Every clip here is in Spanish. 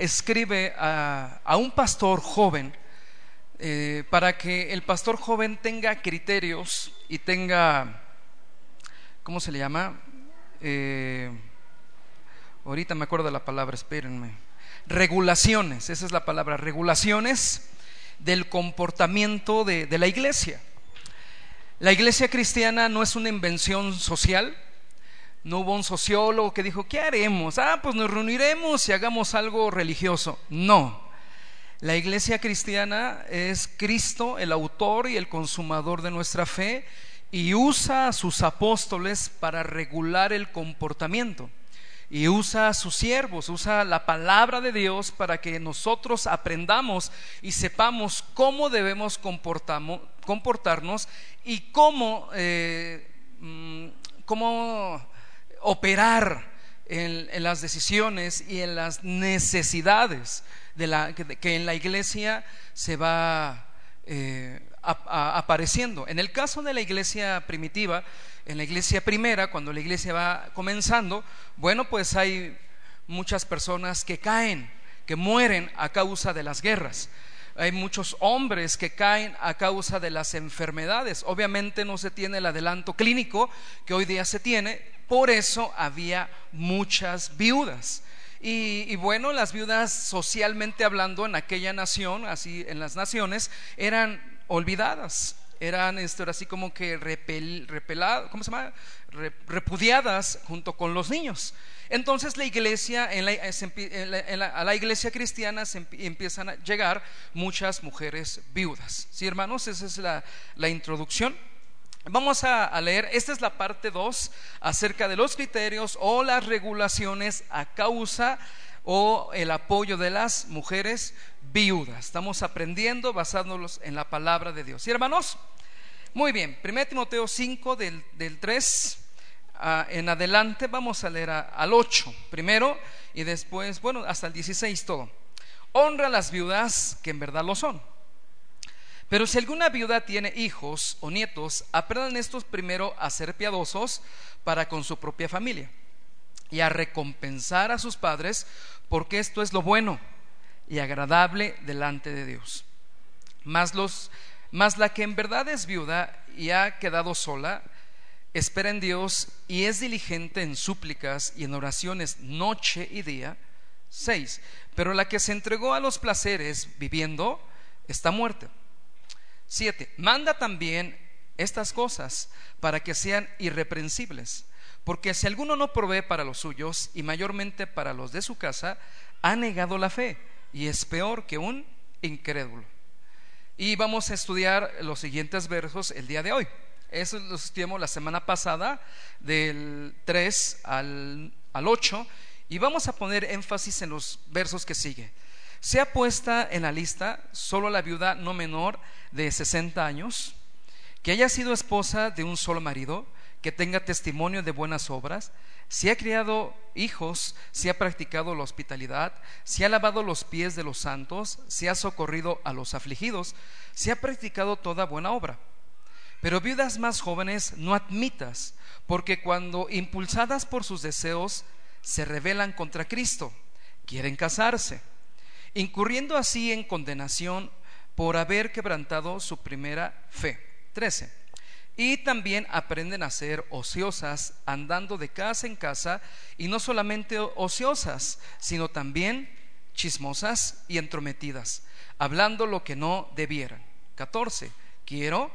escribe a, un pastor joven eh, para que el pastor joven tenga criterios y tenga, ¿cómo se le llama? Eh, ahorita me acuerdo de la palabra, espérenme. Regulaciones, esa es la palabra, regulaciones del comportamiento de, de la iglesia. La iglesia cristiana no es una invención social, no hubo un sociólogo que dijo, ¿qué haremos? Ah, pues nos reuniremos y hagamos algo religioso. No. La iglesia cristiana es Cristo, el autor y el consumador de nuestra fe, y usa a sus apóstoles para regular el comportamiento. Y usa a sus siervos, usa la palabra de Dios para que nosotros aprendamos y sepamos cómo debemos comportarnos y cómo, eh, mm, cómo operar en, las decisiones y en las necesidades de la, que, en la iglesia se va eh, apareciendo. En el caso de la iglesia primitiva, en la iglesia primera, cuando la iglesia va comenzando, bueno, pues hay muchas personas que caen, que mueren a causa de las guerras. Hay muchos hombres que caen a causa de las enfermedades. Obviamente no se tiene el adelanto clínico que hoy día se tiene, por eso había muchas viudas. Y, bueno, las viudas socialmente hablando en aquella nación, así en las naciones, eran olvidadas, eran esto así como que repeladas, ¿cómo se llama? repudiadas junto con los niños. Entonces la iglesia, en la, a la iglesia cristiana se empiezan a llegar muchas mujeres viudas. ¿Sí, hermanos? Esa es la introducción. Vamos a, leer, esta es la parte 2 acerca de los criterios o las regulaciones a causa o el apoyo de las mujeres viudas. Estamos aprendiendo basándolos en la palabra de Dios. ¿Y hermanos? Muy bien, 1 Timoteo 5 del, 3 ah, en adelante vamos a leer al 8 primero y después, bueno, hasta el 16 todo. Honra a las viudas que en verdad lo son pero si alguna viuda tiene hijos o nietos, aprendan estos primero a ser piadosos para con su propia familia y a recompensar a sus padres, porque esto es lo bueno y agradable delante de Dios. Más, los, más la que en verdad es viuda y ha quedado sola, espera en Dios y es diligente en súplicas y en oraciones noche y día. Seis. Pero la que se entregó a los placeres viviendo está muerta 7. Manda también estas cosas para que sean irreprensibles, porque si alguno no provee para los suyos y mayormente para los de su casa, ha negado la fe y es peor que un incrédulo. Y vamos a estudiar los siguientes versos el día de hoy. Eso los estudiamos la semana pasada, del 3 al, al 8, y vamos a poner énfasis en los versos que sigue. Sea puesta en la lista solo la viuda no menor de 60 años, que haya sido esposa de un solo marido, que tenga testimonio de buenas obras, si ha criado hijos, si ha practicado la hospitalidad, si ha lavado los pies de los santos, si ha socorrido a los afligidos, si ha practicado toda buena obra. Pero viudas más jóvenes no admitas, porque cuando impulsadas por sus deseos se rebelan contra Cristo, quieren casarse incurriendo así en condenación por haber quebrantado su primera fe. 13. Y también aprenden a ser ociosas, andando de casa en casa, y no solamente ociosas, sino también chismosas y entrometidas, hablando lo que no debieran. 14. Quiero,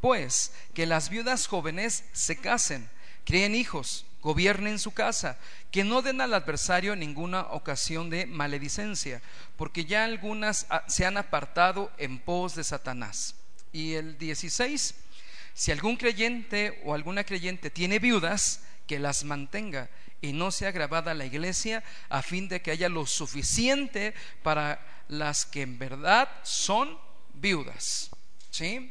pues, que las viudas jóvenes se casen, críen hijos, gobiernen su casa, que no den al adversario ninguna ocasión de maledicencia, porque ya algunas ah, se han apartado en pos de Satanás. Y el 16, si algún creyente o alguna creyente tiene viudas, que las mantenga y no sea grabada la iglesia a fin de que haya lo suficiente para las que en verdad son viudas. ¿Sí?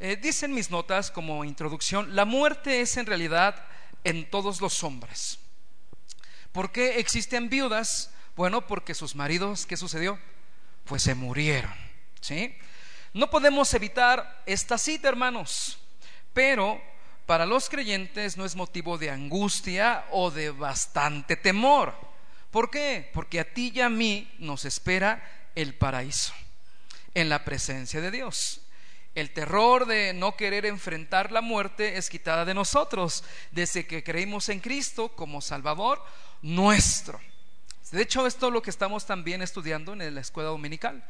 Eh, dicen mis notas como introducción, la muerte es en realidad en todos los hombres. ¿Por qué existen viudas? Bueno, porque sus maridos, ¿qué sucedió? Pues se murieron. ¿Sí? No podemos evitar esta cita, hermanos, pero para los creyentes no es motivo de angustia o de bastante temor. ¿Por qué? Porque a ti y a mí nos espera el paraíso en la presencia de Dios. El terror de no querer enfrentar la muerte es quitada de nosotros desde que creímos en Cristo como Salvador nuestro. De hecho, esto es lo que estamos también estudiando en la escuela dominical.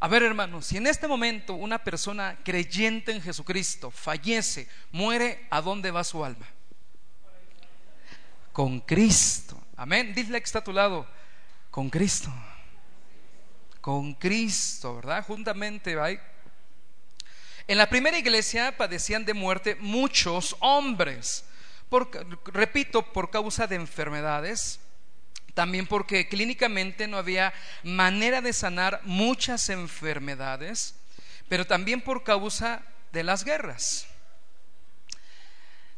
A ver, hermanos, si en este momento una persona creyente en Jesucristo fallece, muere, ¿a dónde va su alma? Con Cristo. Amén. Dile que está a tu lado, con Cristo. Con Cristo, ¿verdad? Juntamente, ¿va? En la primera iglesia padecían de muerte muchos hombres, repito, por causa de enfermedades, también porque clínicamente no había manera de sanar muchas enfermedades, pero también por causa de las guerras.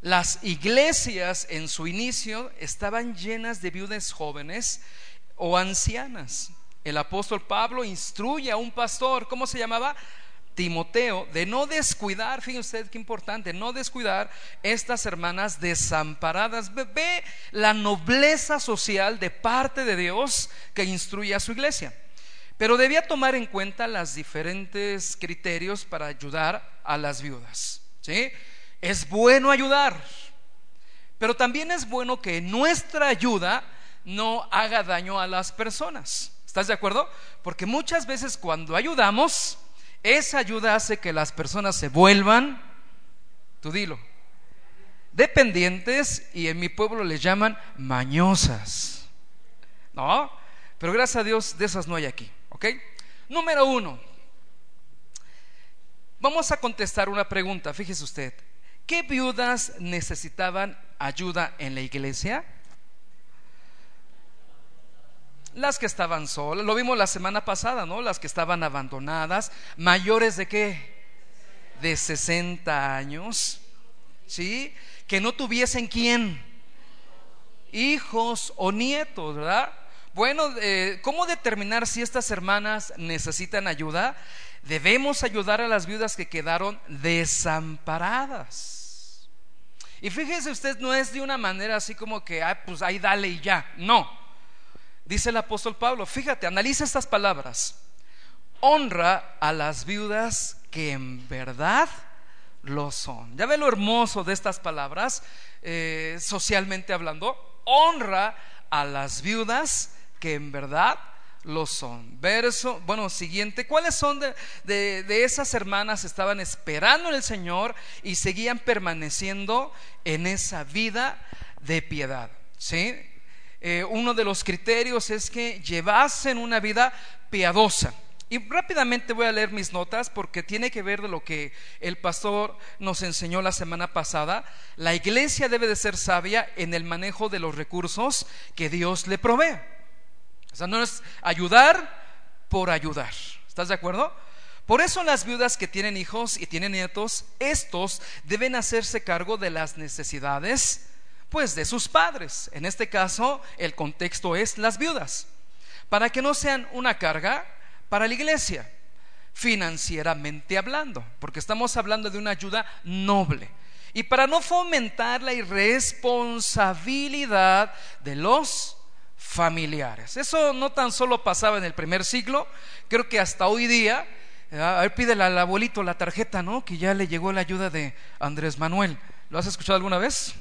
Las iglesias en su inicio estaban llenas de viudas jóvenes o ancianas. El apóstol Pablo instruye a un pastor, ¿cómo se llamaba? Timoteo de no descuidar, fíjense usted qué importante, no descuidar estas hermanas desamparadas. Ve la nobleza social de parte de Dios que instruye a su iglesia. Pero debía tomar en cuenta los diferentes criterios para ayudar a las viudas. ¿sí? Es bueno ayudar, pero también es bueno que nuestra ayuda no haga daño a las personas. ¿Estás de acuerdo? Porque muchas veces cuando ayudamos, esa ayuda hace que las personas se vuelvan, tú dilo, dependientes y en mi pueblo les llaman mañosas. ¿No? Pero gracias a Dios de esas no hay aquí. ¿Ok? Número uno. Vamos a contestar una pregunta. Fíjese usted. ¿Qué viudas necesitaban ayuda en la iglesia? Las que estaban solas, lo vimos la semana pasada, ¿no? Las que estaban abandonadas, mayores de qué? De 60 años, ¿sí? Que no tuviesen quién? Hijos o nietos, ¿verdad? Bueno, eh, ¿cómo determinar si estas hermanas necesitan ayuda? Debemos ayudar a las viudas que quedaron desamparadas. Y fíjese usted, no es de una manera así como que, ah, pues ahí dale y ya. No, Dice el apóstol Pablo, fíjate, analiza estas palabras. Honra a las viudas que en verdad lo son. Ya ve lo hermoso de estas palabras, eh, socialmente hablando. Honra a las viudas que en verdad lo son. Verso, bueno, siguiente, ¿cuáles son de, de, de, esas hermanas estaban esperando en el Señor y seguían permaneciendo en esa vida de piedad? ¿Sí? Eh, uno de los criterios es que llevasen una vida piadosa. Y rápidamente voy a leer mis notas porque tiene que ver de lo que el pastor nos enseñó la semana pasada. La iglesia debe de ser sabia en el manejo de los recursos que Dios le provee. O sea, no es ayudar por ayudar. ¿Estás de acuerdo? Por eso las viudas que tienen hijos y tienen nietos, estos deben hacerse cargo de las necesidades pues de sus padres. En este caso, el contexto es las viudas, para que no sean una carga para la iglesia, financieramente hablando, porque estamos hablando de una ayuda noble. Y para no fomentar la irresponsabilidad de los familiares. Eso no tan solo pasaba en el primer siglo, creo que hasta hoy día, a ver, pídele al abuelito la tarjeta, ¿no? Que ya le llegó la ayuda de Andrés Manuel. ¿Lo has escuchado alguna vez?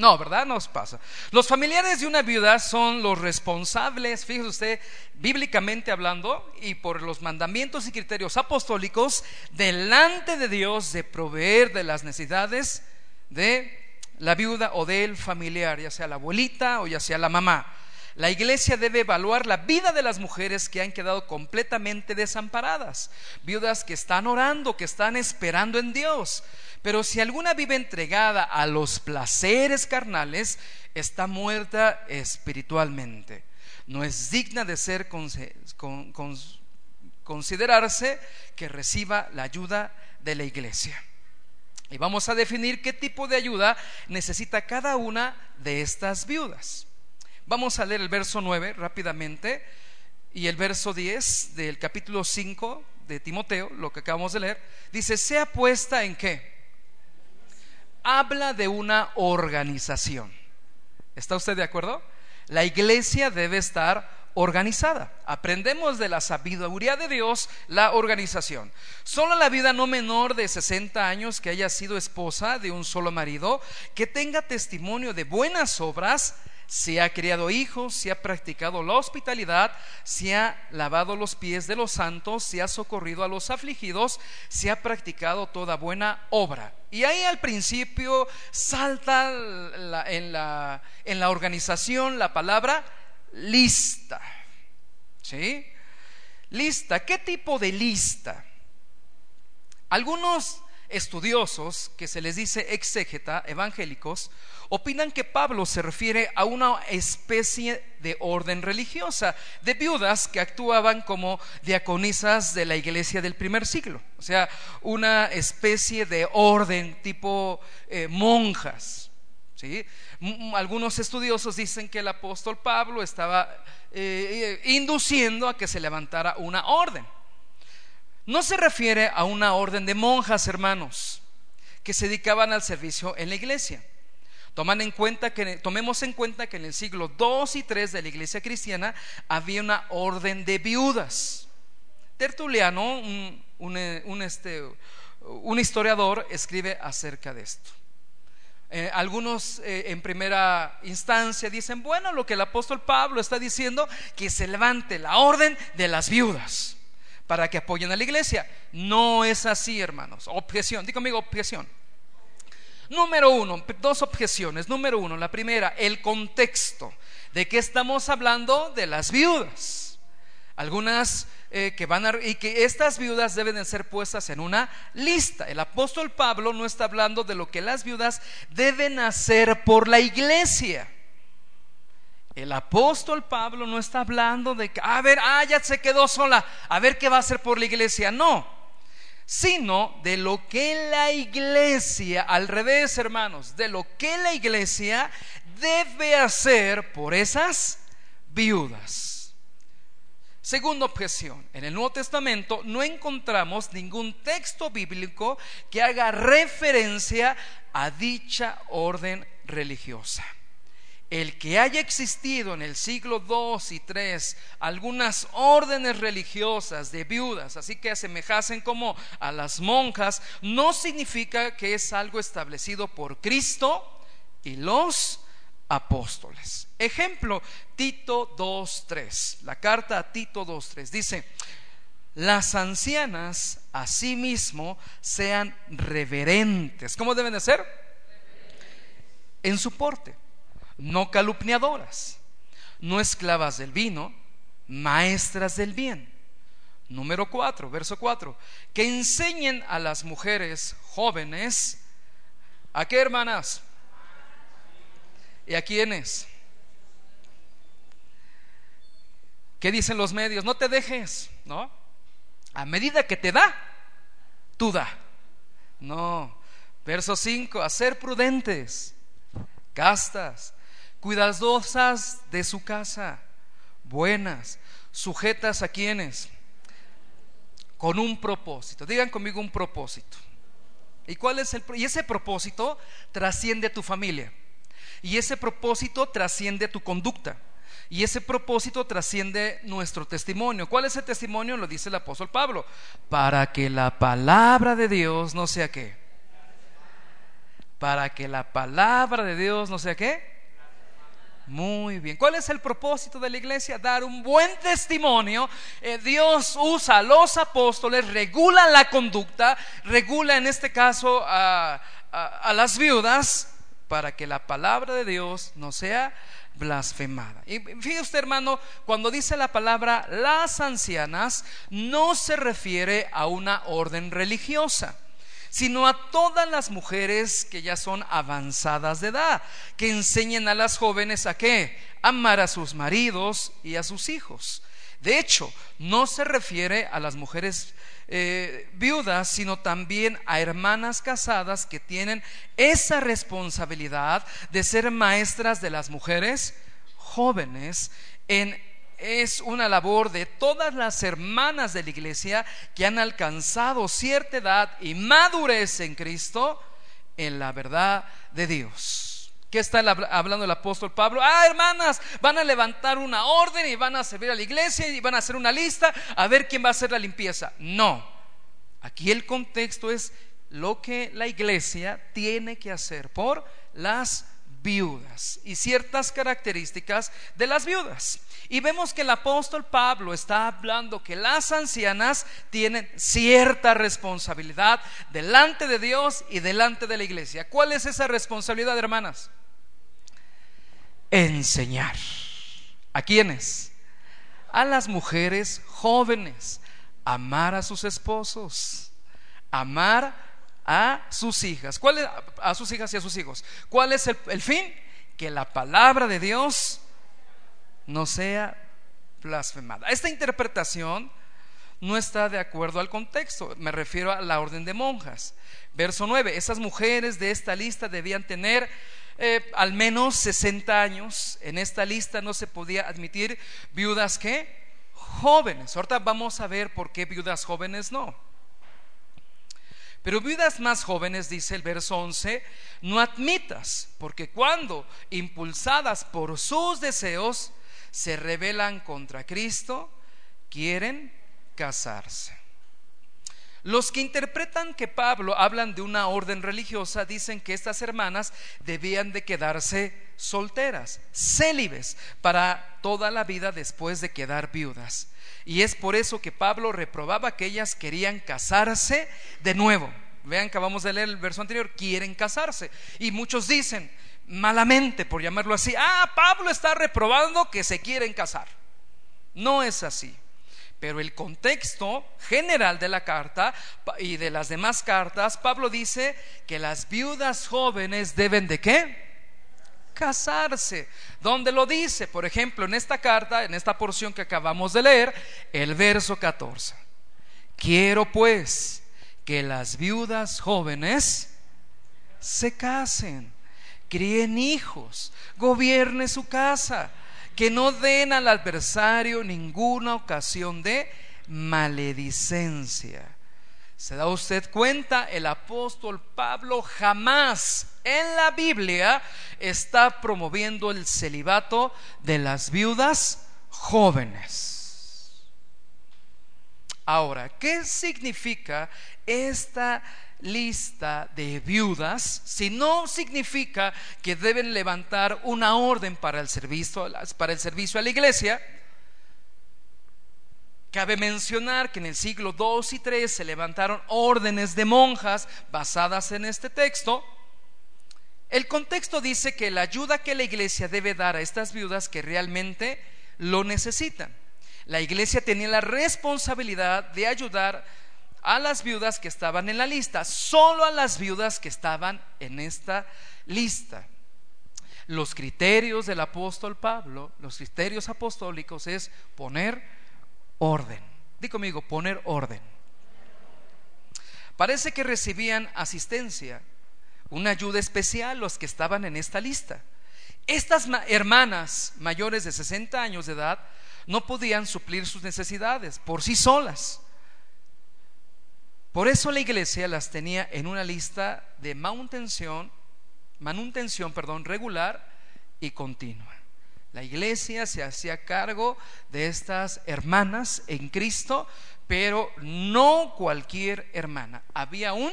No, ¿verdad? Nos pasa. Los familiares de una viuda son los responsables, fíjese usted, bíblicamente hablando, y por los mandamientos y criterios apostólicos, delante de Dios de proveer de las necesidades de la viuda o del familiar, ya sea la abuelita o ya sea la mamá. La iglesia debe evaluar la vida de las mujeres que han quedado completamente desamparadas, viudas que están orando, que están esperando en Dios. Pero si alguna vive entregada a los placeres carnales, está muerta espiritualmente. No es digna de ser considerarse que reciba la ayuda de la iglesia. Y vamos a definir qué tipo de ayuda necesita cada una de estas viudas. Vamos a leer el verso 9 rápidamente y el verso 10 del capítulo 5 de Timoteo, lo que acabamos de leer. Dice, sea puesta en qué? habla de una organización. ¿Está usted de acuerdo? la iglesia debe estar organizada. Aprendemos de la sabiduría de Dios la organización. Solo la vida no menor de 60 años que haya sido esposa de un solo marido, que tenga testimonio de buenas obras, si ha criado hijos, si ha practicado la hospitalidad, si ha lavado los pies de los santos, si ha socorrido a los afligidos, si ha practicado toda buena obra. Y ahí al principio salta en, la, en la organización la palabra lista. ¿Sí? Lista. ¿Qué tipo de lista? Algunos estudiosos, que se les dice exégeta, evangélicos, opinan que Pablo se refiere a una especie de orden religiosa de viudas que actuaban como diaconisas de la iglesia del primer siglo, o sea, una especie de orden tipo eh, monjas. ¿sí? Algunos estudiosos dicen que el apóstol Pablo estaba eh, induciendo a que se levantara una orden. No se refiere a una orden de monjas, hermanos, que se dedicaban al servicio en la iglesia. En cuenta que, tomemos en cuenta que en el siglo 2 y 3 de la iglesia cristiana había una orden de viudas. Tertuliano, un, este, un historiador, escribe acerca de esto. Eh, algunos eh, en primera instancia dicen, bueno, lo que el apóstol Pablo está diciendo, que se levante la orden de las viudas para que apoyen a la iglesia. No es así, hermanos. Objeción, diga conmigo objeción. Número uno, dos objeciones. Número uno, la primera, el contexto. ¿De qué estamos hablando? De las viudas. Algunas eh, que van a, y que estas viudas deben de ser puestas en una lista. El apóstol Pablo no está hablando de lo que las viudas deben hacer por la iglesia. El apóstol Pablo no está hablando de que, a ver, ah, ya se quedó sola, a ver qué va a hacer por la iglesia. No, sino de lo que la iglesia, al revés, hermanos, de lo que la iglesia debe hacer por esas viudas. Segunda objeción, en el Nuevo Testamento no encontramos ningún texto bíblico que haga referencia a dicha orden religiosa. El que haya existido en el siglo II y III algunas órdenes religiosas de viudas, así que asemejasen como a las monjas, no significa que es algo establecido por Cristo y los apóstoles. Ejemplo, Tito 2.3, la carta a Tito 2.3 dice, las ancianas asimismo sean reverentes. ¿Cómo deben de ser? En su porte, no calumniadoras, no esclavas del vino, maestras del bien. Número 4, verso 4, que enseñen a las mujeres jóvenes, ¿a qué hermanas? ¿Y a quiénes? ¿Qué dicen los medios? No te dejes, ¿no? A medida que te da, tú da. No. Verso 5, a ser prudentes, castas, cuidadosas de su casa, buenas, sujetas a quienes, con un propósito. Digan conmigo un propósito. ¿Y cuál es el y ese propósito trasciende tu familia? Y ese propósito trasciende tu conducta. Y ese propósito trasciende nuestro testimonio. ¿Cuál es el testimonio? Lo dice el apóstol Pablo. Para que la palabra de Dios no sea qué. Para que la palabra de Dios no sea qué. Muy bien. ¿Cuál es el propósito de la iglesia? Dar un buen testimonio. Eh, Dios usa a los apóstoles, regula la conducta, regula en este caso a las viudas para que la palabra de Dios no sea blasfemada. Y fíjese usted, hermano, cuando dice la palabra las ancianas, no se refiere a una orden religiosa sino a todas las mujeres que ya son avanzadas de edad, que enseñen a las jóvenes a qué? Amar a sus maridos y a sus hijos. De hecho, no se refiere a las mujeres eh, viudas, sino también a hermanas casadas que tienen esa responsabilidad de ser maestras de las mujeres jóvenes en es una labor de todas las hermanas de la iglesia que han alcanzado cierta edad y madurez en Cristo en la verdad de Dios. ¿Qué está hablando el apóstol Pablo? Ah, hermanas, van a levantar una orden y van a servir a la iglesia y van a hacer una lista a ver quién va a hacer la limpieza. No, aquí el contexto es lo que la iglesia tiene que hacer por las viudas y ciertas características de las viudas. Y vemos que el apóstol Pablo está hablando que las ancianas tienen cierta responsabilidad delante de Dios y delante de la iglesia. ¿Cuál es esa responsabilidad, hermanas? Enseñar. ¿A quiénes? A las mujeres jóvenes. Amar a sus esposos. Amar a sus hijas. ¿Cuál es, a sus hijas y a sus hijos. ¿Cuál es el, fin? Que la palabra de Dios no sea blasfemada. Esta interpretación no está de acuerdo al contexto. Me refiero a la orden de monjas. Verso 9. Esas mujeres de esta lista debían tener eh, al menos 60 años. En esta lista no se podía admitir viudas que jóvenes. Ahorita vamos a ver por qué viudas jóvenes no. Pero viudas más jóvenes, dice el verso 11, no admitas, porque cuando, impulsadas por sus deseos, se rebelan contra Cristo, quieren casarse. Los que interpretan que Pablo hablan de una orden religiosa dicen que estas hermanas debían de quedarse solteras, célibes, para toda la vida después de quedar viudas. Y es por eso que Pablo reprobaba que ellas querían casarse de nuevo. Vean que vamos a leer el verso anterior, quieren casarse. Y muchos dicen, malamente por llamarlo así, ah, Pablo está reprobando que se quieren casar. No es así. Pero el contexto general de la carta y de las demás cartas, Pablo dice que las viudas jóvenes deben de qué? Casarse. ¿Dónde lo dice? Por ejemplo, en esta carta, en esta porción que acabamos de leer, el verso 14. Quiero pues que las viudas jóvenes se casen, críen hijos, gobierne su casa que no den al adversario ninguna ocasión de maledicencia. ¿Se da usted cuenta? El apóstol Pablo jamás en la Biblia está promoviendo el celibato de las viudas jóvenes. Ahora, ¿qué significa esta lista de viudas, si no significa que deben levantar una orden para el servicio, para el servicio a la iglesia, Cabe mencionar que en el siglo II y III se levantaron órdenes de monjas basadas en este texto. El contexto dice que la ayuda que la iglesia debe dar a estas viudas que realmente lo necesitan. La iglesia tenía la responsabilidad de ayudar a las viudas que estaban en la lista, solo a las viudas que estaban en esta lista. Los criterios del apóstol Pablo, los criterios apostólicos es poner orden. Di conmigo, poner orden. Parece que recibían asistencia, una ayuda especial los que estaban en esta lista. Estas hermanas mayores de 60 años de edad no podían suplir sus necesidades por sí solas por eso la iglesia las tenía en una lista de manutención, manutención perdón, regular y continua. La iglesia se hacía cargo de estas hermanas en Cristo, pero no cualquier hermana. Había un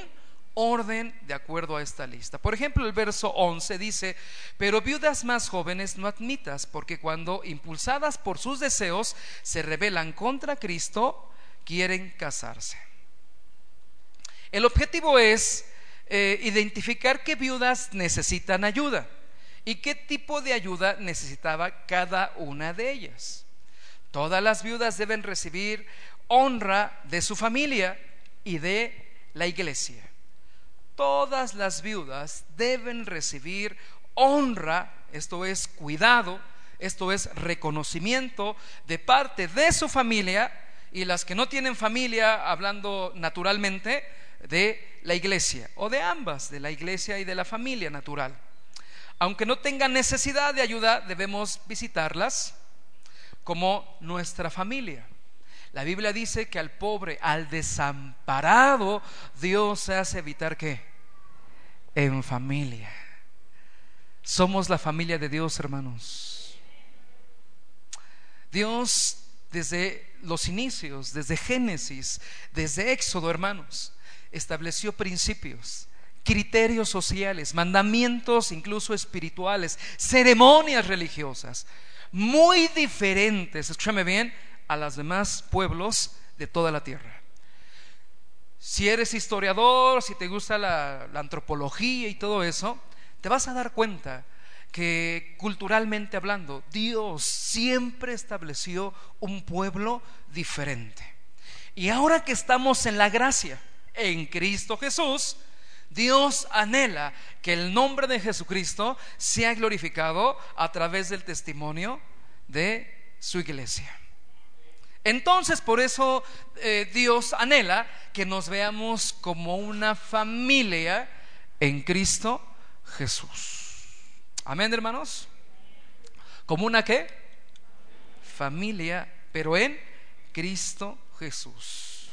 orden de acuerdo a esta lista. Por ejemplo, el verso 11 dice, pero viudas más jóvenes no admitas, porque cuando impulsadas por sus deseos se rebelan contra Cristo, quieren casarse. El objetivo es eh, identificar qué viudas necesitan ayuda y qué tipo de ayuda necesitaba cada una de ellas. Todas las viudas deben recibir honra de su familia y de la iglesia. Todas las viudas deben recibir honra, esto es cuidado, esto es reconocimiento de parte de su familia y las que no tienen familia, hablando naturalmente, de la iglesia o de ambas, de la iglesia y de la familia natural. Aunque no tengan necesidad de ayuda, debemos visitarlas como nuestra familia. La Biblia dice que al pobre, al desamparado, Dios hace evitar que en familia. Somos la familia de Dios, hermanos. Dios desde los inicios, desde Génesis, desde Éxodo, hermanos, estableció principios, criterios sociales, mandamientos incluso espirituales, ceremonias religiosas, muy diferentes, escúchame bien, a los demás pueblos de toda la tierra. Si eres historiador, si te gusta la, la antropología y todo eso, te vas a dar cuenta que culturalmente hablando, Dios siempre estableció un pueblo diferente. Y ahora que estamos en la gracia, en Cristo Jesús, Dios anhela que el nombre de Jesucristo sea glorificado a través del testimonio de su iglesia. Entonces, por eso eh, Dios anhela que nos veamos como una familia en Cristo Jesús. Amén, hermanos. Como una qué? Familia, pero en Cristo Jesús.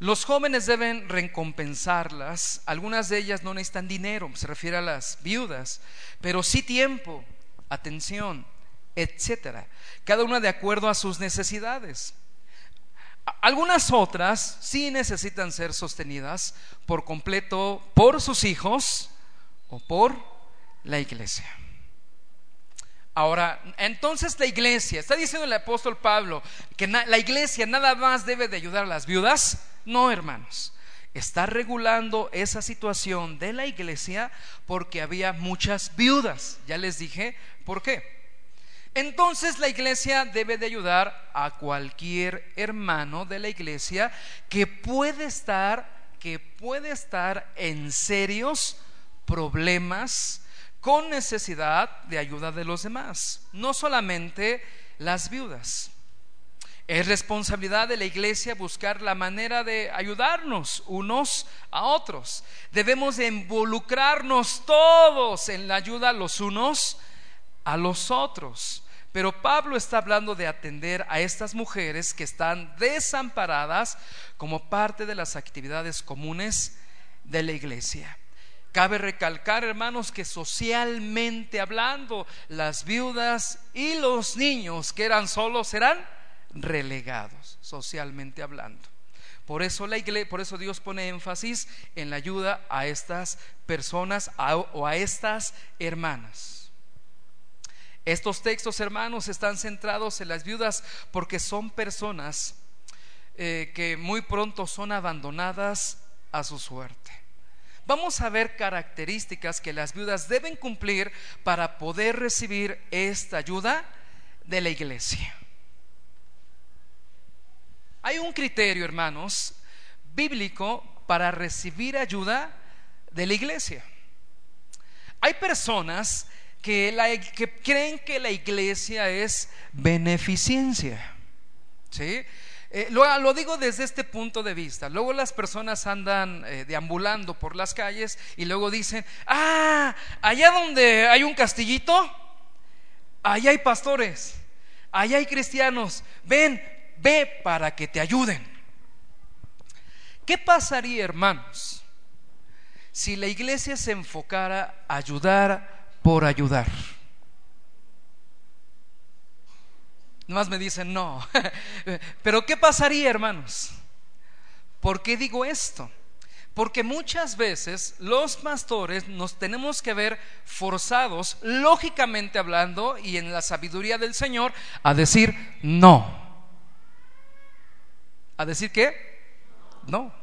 Los jóvenes deben recompensarlas. Algunas de ellas no necesitan dinero, se refiere a las viudas, pero sí tiempo, atención, etcétera. Cada una de acuerdo a sus necesidades. Algunas otras sí necesitan ser sostenidas por completo por sus hijos o por la iglesia. Ahora, entonces la iglesia, está diciendo el apóstol Pablo que la iglesia nada más debe de ayudar a las viudas. No, hermanos, está regulando esa situación de la iglesia porque había muchas viudas. Ya les dije por qué. Entonces la iglesia debe de ayudar a cualquier hermano de la iglesia que puede estar que puede estar en serios problemas con necesidad de ayuda de los demás, no solamente las viudas. Es responsabilidad de la iglesia buscar la manera de ayudarnos unos a otros. Debemos de involucrarnos todos en la ayuda los unos a los otros. Pero Pablo está hablando de atender a estas mujeres que están desamparadas como parte de las actividades comunes de la iglesia. Cabe recalcar, hermanos, que socialmente hablando, las viudas y los niños que eran solos serán relegados, socialmente hablando. Por eso, la iglesia, por eso Dios pone énfasis en la ayuda a estas personas o a estas hermanas. Estos textos, hermanos, están centrados en las viudas porque son personas eh, que muy pronto son abandonadas a su suerte vamos a ver características que las viudas deben cumplir para poder recibir esta ayuda de la iglesia. Hay un criterio, hermanos, bíblico para recibir ayuda de la iglesia. Hay personas que, que creen que la iglesia es beneficencia. ¿Sí? Eh, lo, digo desde este punto de vista. Luego las personas andan eh, deambulando por las calles y luego dicen, ah, allá donde hay un castillito, allá hay pastores, allá hay cristianos, ven, ve para que te ayuden. ¿Qué pasaría, hermanos, si la iglesia se enfocara a ayudar por ayudar? Nomás me dicen no. Pero ¿qué pasaría, hermanos? ¿Por qué digo esto? Porque muchas veces los pastores nos tenemos que ver forzados, lógicamente hablando y en la sabiduría del Señor, a decir no. ¿A decir qué? No.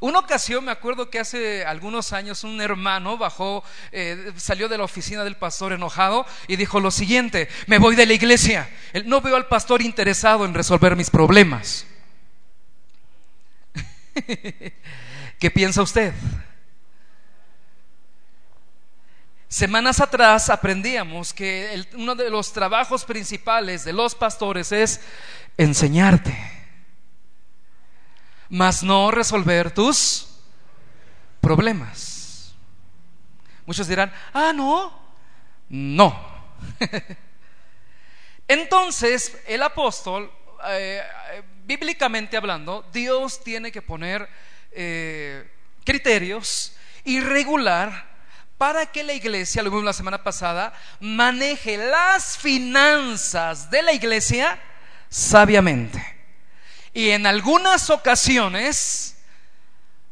Una ocasión me acuerdo que hace algunos años un hermano bajó, eh, salió de la oficina del pastor enojado y dijo lo siguiente, me voy de la iglesia, no veo al pastor interesado en resolver mis problemas. ¿Qué piensa usted? Semanas atrás aprendíamos que uno de los trabajos principales de los pastores es enseñarte mas no resolver tus problemas. Muchos dirán, ah, no, no. Entonces, el apóstol, eh, bíblicamente hablando, Dios tiene que poner eh, criterios y regular para que la iglesia, lo vimos la semana pasada, maneje las finanzas de la iglesia sabiamente. Y en algunas ocasiones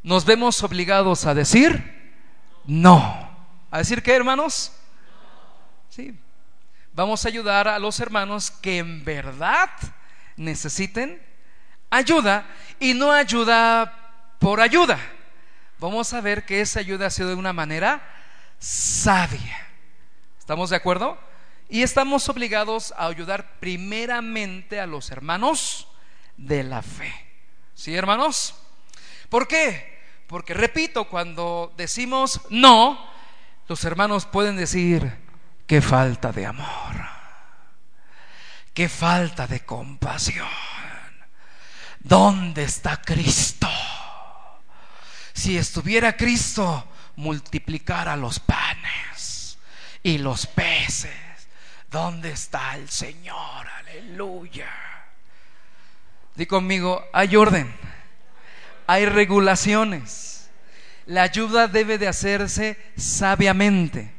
nos vemos obligados a decir no. ¿A decir qué, hermanos? Sí. Vamos a ayudar a los hermanos que en verdad necesiten ayuda y no ayuda por ayuda. Vamos a ver que esa ayuda ha sido de una manera sabia. ¿Estamos de acuerdo? Y estamos obligados a ayudar primeramente a los hermanos de la fe. ¿Sí, hermanos? ¿Por qué? Porque, repito, cuando decimos no, los hermanos pueden decir, qué falta de amor, qué falta de compasión. ¿Dónde está Cristo? Si estuviera Cristo, multiplicara los panes y los peces. ¿Dónde está el Señor? Aleluya. Di conmigo, hay orden, hay regulaciones. La ayuda debe de hacerse sabiamente.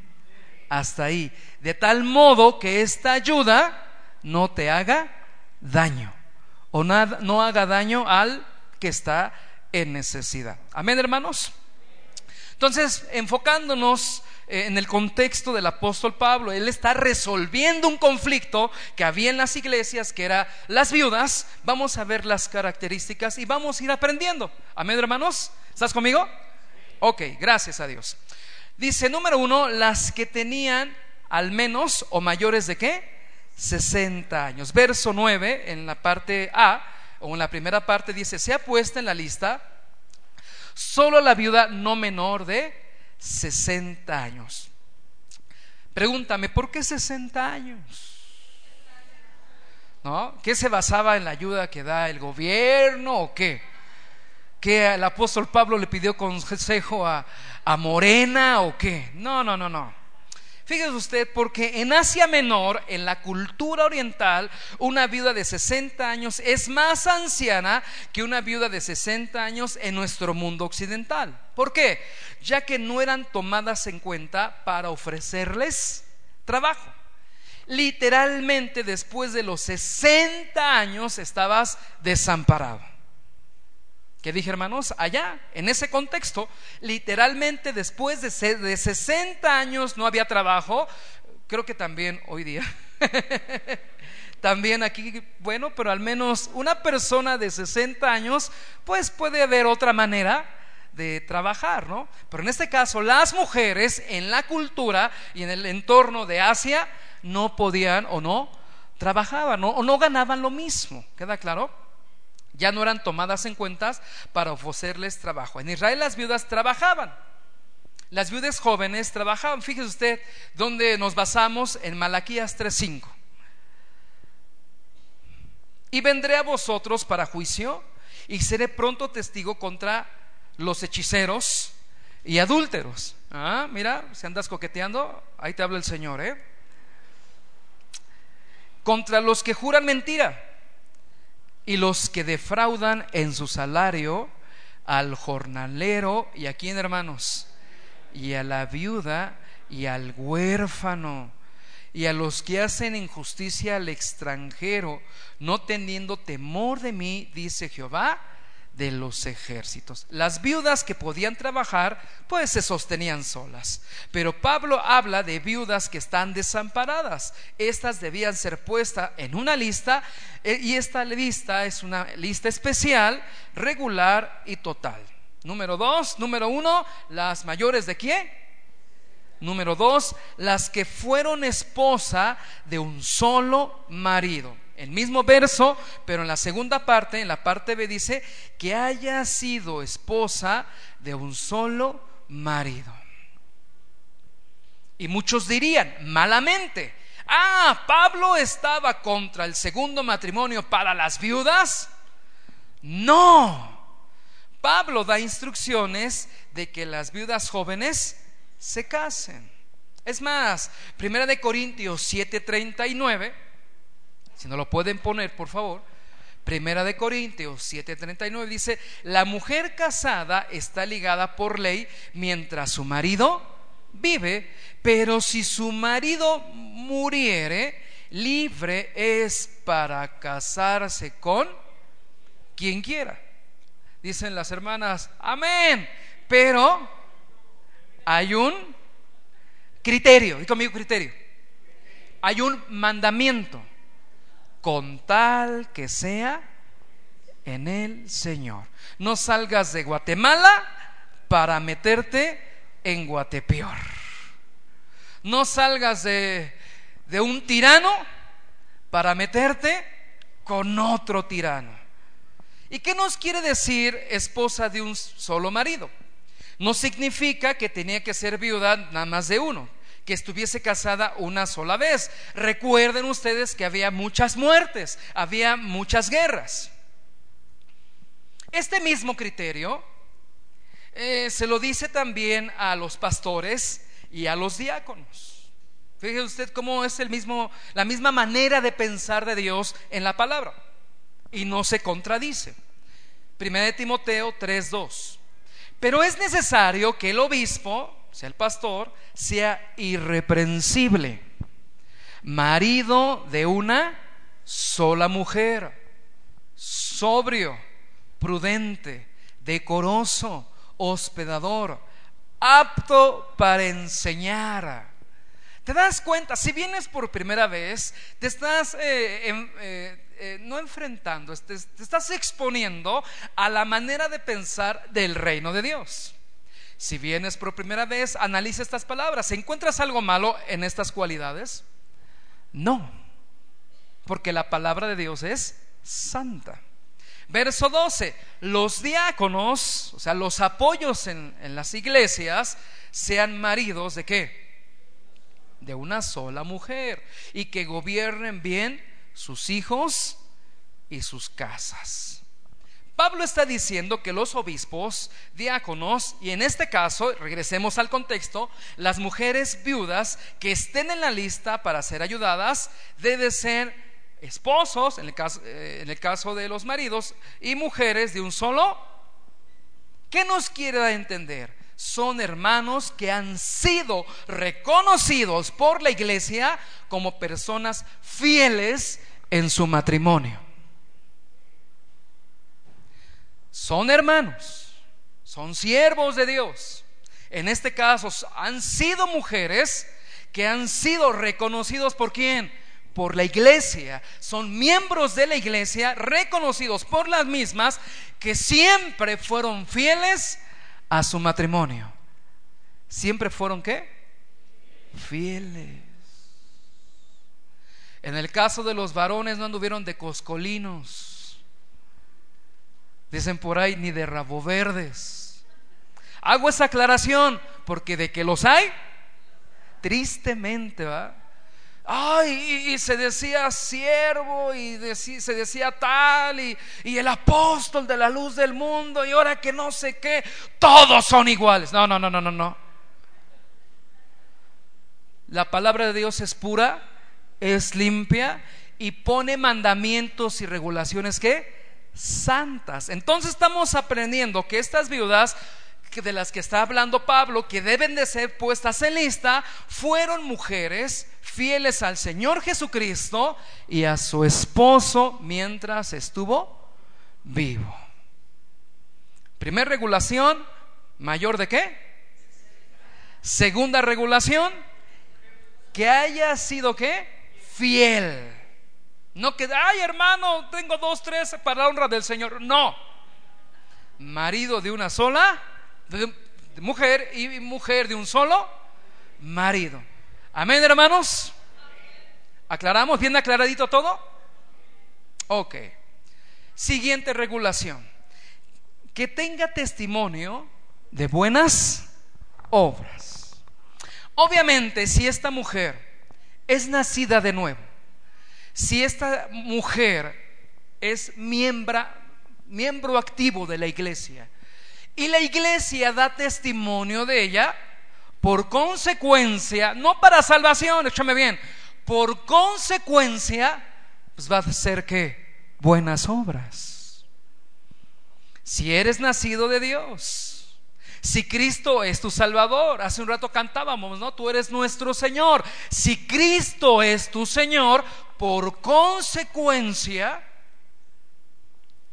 Hasta ahí. De tal modo que esta ayuda no te haga daño o nada, no haga daño al que está en necesidad. Amén, hermanos. Entonces, enfocándonos en el contexto del apóstol Pablo. Él está resolviendo un conflicto que había en las iglesias, que era las viudas. Vamos a ver las características y vamos a ir aprendiendo. Amén, hermanos. ¿Estás conmigo? Ok, gracias a Dios. Dice, número uno, las que tenían al menos o mayores de qué? 60 años. Verso 9, en la parte A, o en la primera parte, dice, se ha puesto en la lista solo la viuda no menor de 60 años. Pregúntame, ¿por qué 60 años? ¿No? ¿Qué se basaba en la ayuda que da el gobierno o qué? ¿Que el apóstol Pablo le pidió consejo a, a Morena o qué? No, no, no, no. Fíjese usted, porque en Asia Menor, en la cultura oriental, una viuda de 60 años es más anciana que una viuda de 60 años en nuestro mundo occidental. ¿Por qué? Ya que no eran tomadas en cuenta para ofrecerles trabajo. Literalmente después de los 60 años estabas desamparado. ¿Qué dije, hermanos? Allá, en ese contexto, literalmente después de, de 60 años no había trabajo. Creo que también hoy día. también aquí, bueno, pero al menos una persona de 60 años, pues puede haber otra manera de trabajar, ¿no? Pero en este caso, las mujeres en la cultura y en el entorno de Asia no podían o no trabajaban o no ganaban lo mismo. ¿Queda claro? Ya no eran tomadas en cuenta para ofrecerles trabajo. En Israel las viudas trabajaban. Las viudas jóvenes trabajaban. Fíjese usted donde nos basamos en Malaquías 3:5. Y vendré a vosotros para juicio y seré pronto testigo contra los hechiceros y adúlteros. Ah, mira, si andas coqueteando, ahí te habla el Señor, ¿eh? Contra los que juran mentira y los que defraudan en su salario al jornalero y a quién hermanos y a la viuda y al huérfano y a los que hacen injusticia al extranjero no teniendo temor de mí dice Jehová de los ejércitos. Las viudas que podían trabajar, pues se sostenían solas. Pero Pablo habla de viudas que están desamparadas. Estas debían ser puestas en una lista eh, y esta lista es una lista especial, regular y total. Número dos, número uno, las mayores de quién? Número dos, las que fueron esposa de un solo marido el mismo verso, pero en la segunda parte, en la parte B dice que haya sido esposa de un solo marido. Y muchos dirían, malamente, ah, Pablo estaba contra el segundo matrimonio para las viudas. No, Pablo da instrucciones de que las viudas jóvenes se casen. Es más, Primera de Corintios 7:39 si no lo pueden poner, por favor. Primera de Corintios 7:39 dice, la mujer casada está ligada por ley mientras su marido vive, pero si su marido muriere, libre es para casarse con quien quiera. Dicen las hermanas, amén, pero hay un criterio, y conmigo criterio, hay un mandamiento, con tal que sea en el Señor. No salgas de Guatemala para meterte en Guatepeor. No salgas de, de un tirano para meterte con otro tirano. ¿Y qué nos quiere decir esposa de un solo marido? No significa que tenía que ser viuda nada más de uno, que estuviese casada una sola vez. Recuerden ustedes que había muchas muertes, había muchas guerras. Este mismo criterio eh, se lo dice también a los pastores y a los diáconos. Fíjese usted cómo es el mismo, la misma manera de pensar de Dios en la palabra y no se contradice. Primera de Timoteo 3:2. Pero es necesario que el obispo, sea el pastor, sea irreprensible, marido de una sola mujer, sobrio prudente, decoroso, hospedador, apto para enseñar. ¿Te das cuenta? Si vienes por primera vez, te estás eh, eh, eh, no enfrentando, te, te estás exponiendo a la manera de pensar del reino de Dios. Si vienes por primera vez, analiza estas palabras. ¿Encuentras algo malo en estas cualidades? No, porque la palabra de Dios es santa. Verso 12, los diáconos, o sea, los apoyos en, las iglesias, sean maridos de qué? De una sola mujer y que gobiernen bien sus hijos y sus casas. Pablo está diciendo que los obispos, diáconos, y en este caso, regresemos al contexto, las mujeres viudas que estén en la lista para ser ayudadas, deben ser esposos, en el, caso, eh, en el caso de los maridos, y mujeres de un solo. ¿Qué nos quiere entender? Son hermanos que han sido reconocidos por la iglesia como personas fieles en su matrimonio. Son hermanos, son siervos de Dios. En este caso han sido mujeres que han sido reconocidos por quién? por la iglesia, son miembros de la iglesia reconocidos por las mismas que siempre fueron fieles a su matrimonio. ¿Siempre fueron qué? Fieles. En el caso de los varones no anduvieron de coscolinos. Dicen por ahí ni de rabo verdes. Hago esa aclaración porque de que los hay, tristemente, ¿va? Ay, y, se decía siervo y se decía tal y, y, el apóstol de la luz del mundo y ahora que no sé qué, todos son iguales. No, no, no, no, no, no. La palabra de Dios es pura, es limpia y pone mandamientos y regulaciones que santas. Entonces estamos aprendiendo que estas viudas de las que está hablando Pablo, que deben de ser puestas en lista, fueron mujeres fieles al Señor Jesucristo y a su esposo mientras estuvo vivo. Primer regulación, mayor de qué? Segunda regulación, que haya sido qué? Fiel. No que, ay hermano, tengo dos, tres para la honra del Señor. No. Marido de una sola mujer y mujer de un solo marido. Amén, hermanos. ¿Aclaramos? ¿Bien aclaradito todo? Ok. Siguiente regulación. Que tenga testimonio de buenas obras. Obviamente, si esta mujer es nacida de nuevo, si esta mujer es miembro, miembro activo de la iglesia, y la iglesia da testimonio de ella, por consecuencia, no para salvación, échame bien, por consecuencia, pues va a ser que buenas obras. Si eres nacido de Dios, Si Cristo es tu Salvador, hace un rato cantábamos, ¿no? Tú eres nuestro Señor. Si Cristo es tu Señor, por consecuencia,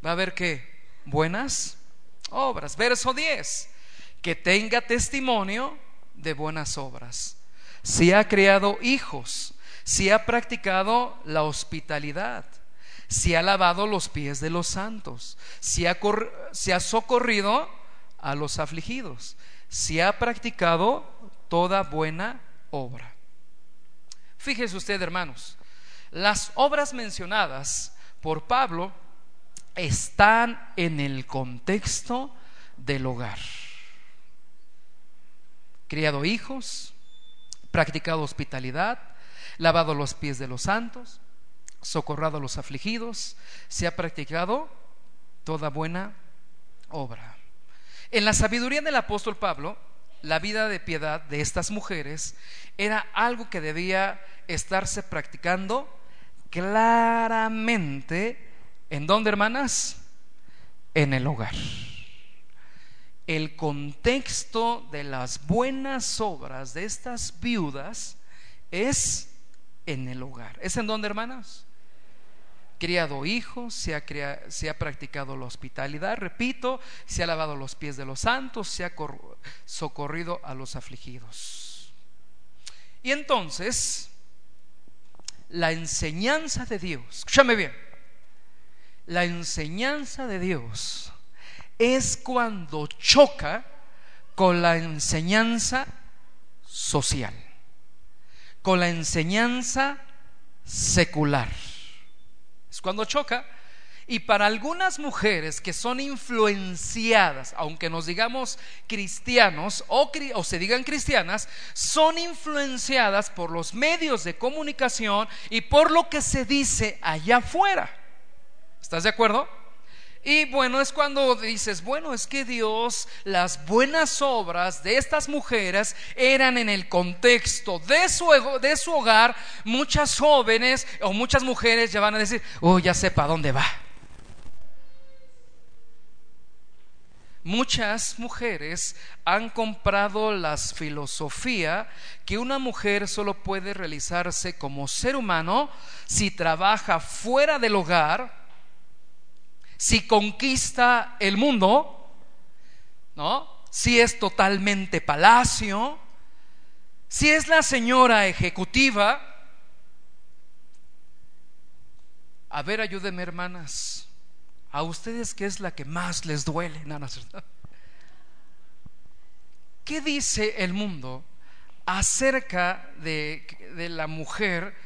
va a haber que buenas obras. Verso 10, que tenga testimonio de buenas obras. Si ha criado hijos, si ha practicado la hospitalidad, si ha lavado los pies de los santos, si ha, ha socorrido a los afligidos, si ha practicado toda buena obra. Fíjese usted, hermanos, las obras mencionadas por Pablo están en el contexto del hogar. Criado hijos, practicado hospitalidad, lavado los pies de los santos, socorrado a los afligidos, se ha practicado toda buena obra. En la sabiduría del apóstol Pablo, la vida de piedad de estas mujeres era algo que debía estarse practicando claramente. ¿En dónde, hermanas? En el hogar. El contexto de las buenas obras de estas viudas es en el hogar. ¿Es en dónde, hermanas? Criado hijos, se ha, se ha, practicado la hospitalidad, repito, se ha lavado los pies de los santos, se ha socorrido a los afligidos. Y entonces, la enseñanza de Dios, escúchame bien, la enseñanza de Dios es cuando choca con la enseñanza social, con la enseñanza secular es cuando choca. Y para algunas mujeres que son influenciadas, aunque nos digamos cristianos o, o, se digan cristianas, son influenciadas por los medios de comunicación y por lo que se dice allá afuera. ¿Estás de acuerdo? Y bueno, es cuando dices, bueno, es que Dios, las buenas obras de estas mujeres eran en el contexto de su, de su hogar. Muchas jóvenes o muchas mujeres ya van a decir, oh, ya sé para dónde va. Muchas mujeres han comprado la filosofía que una mujer solo puede realizarse como ser humano si trabaja fuera del hogar si conquista el mundo, ¿no? Si es totalmente palacio, si es la señora ejecutiva. A ver, ayúdenme, hermanas. A ustedes, ¿qué es la que más les duele? ¿Qué dice el mundo acerca de, de la mujer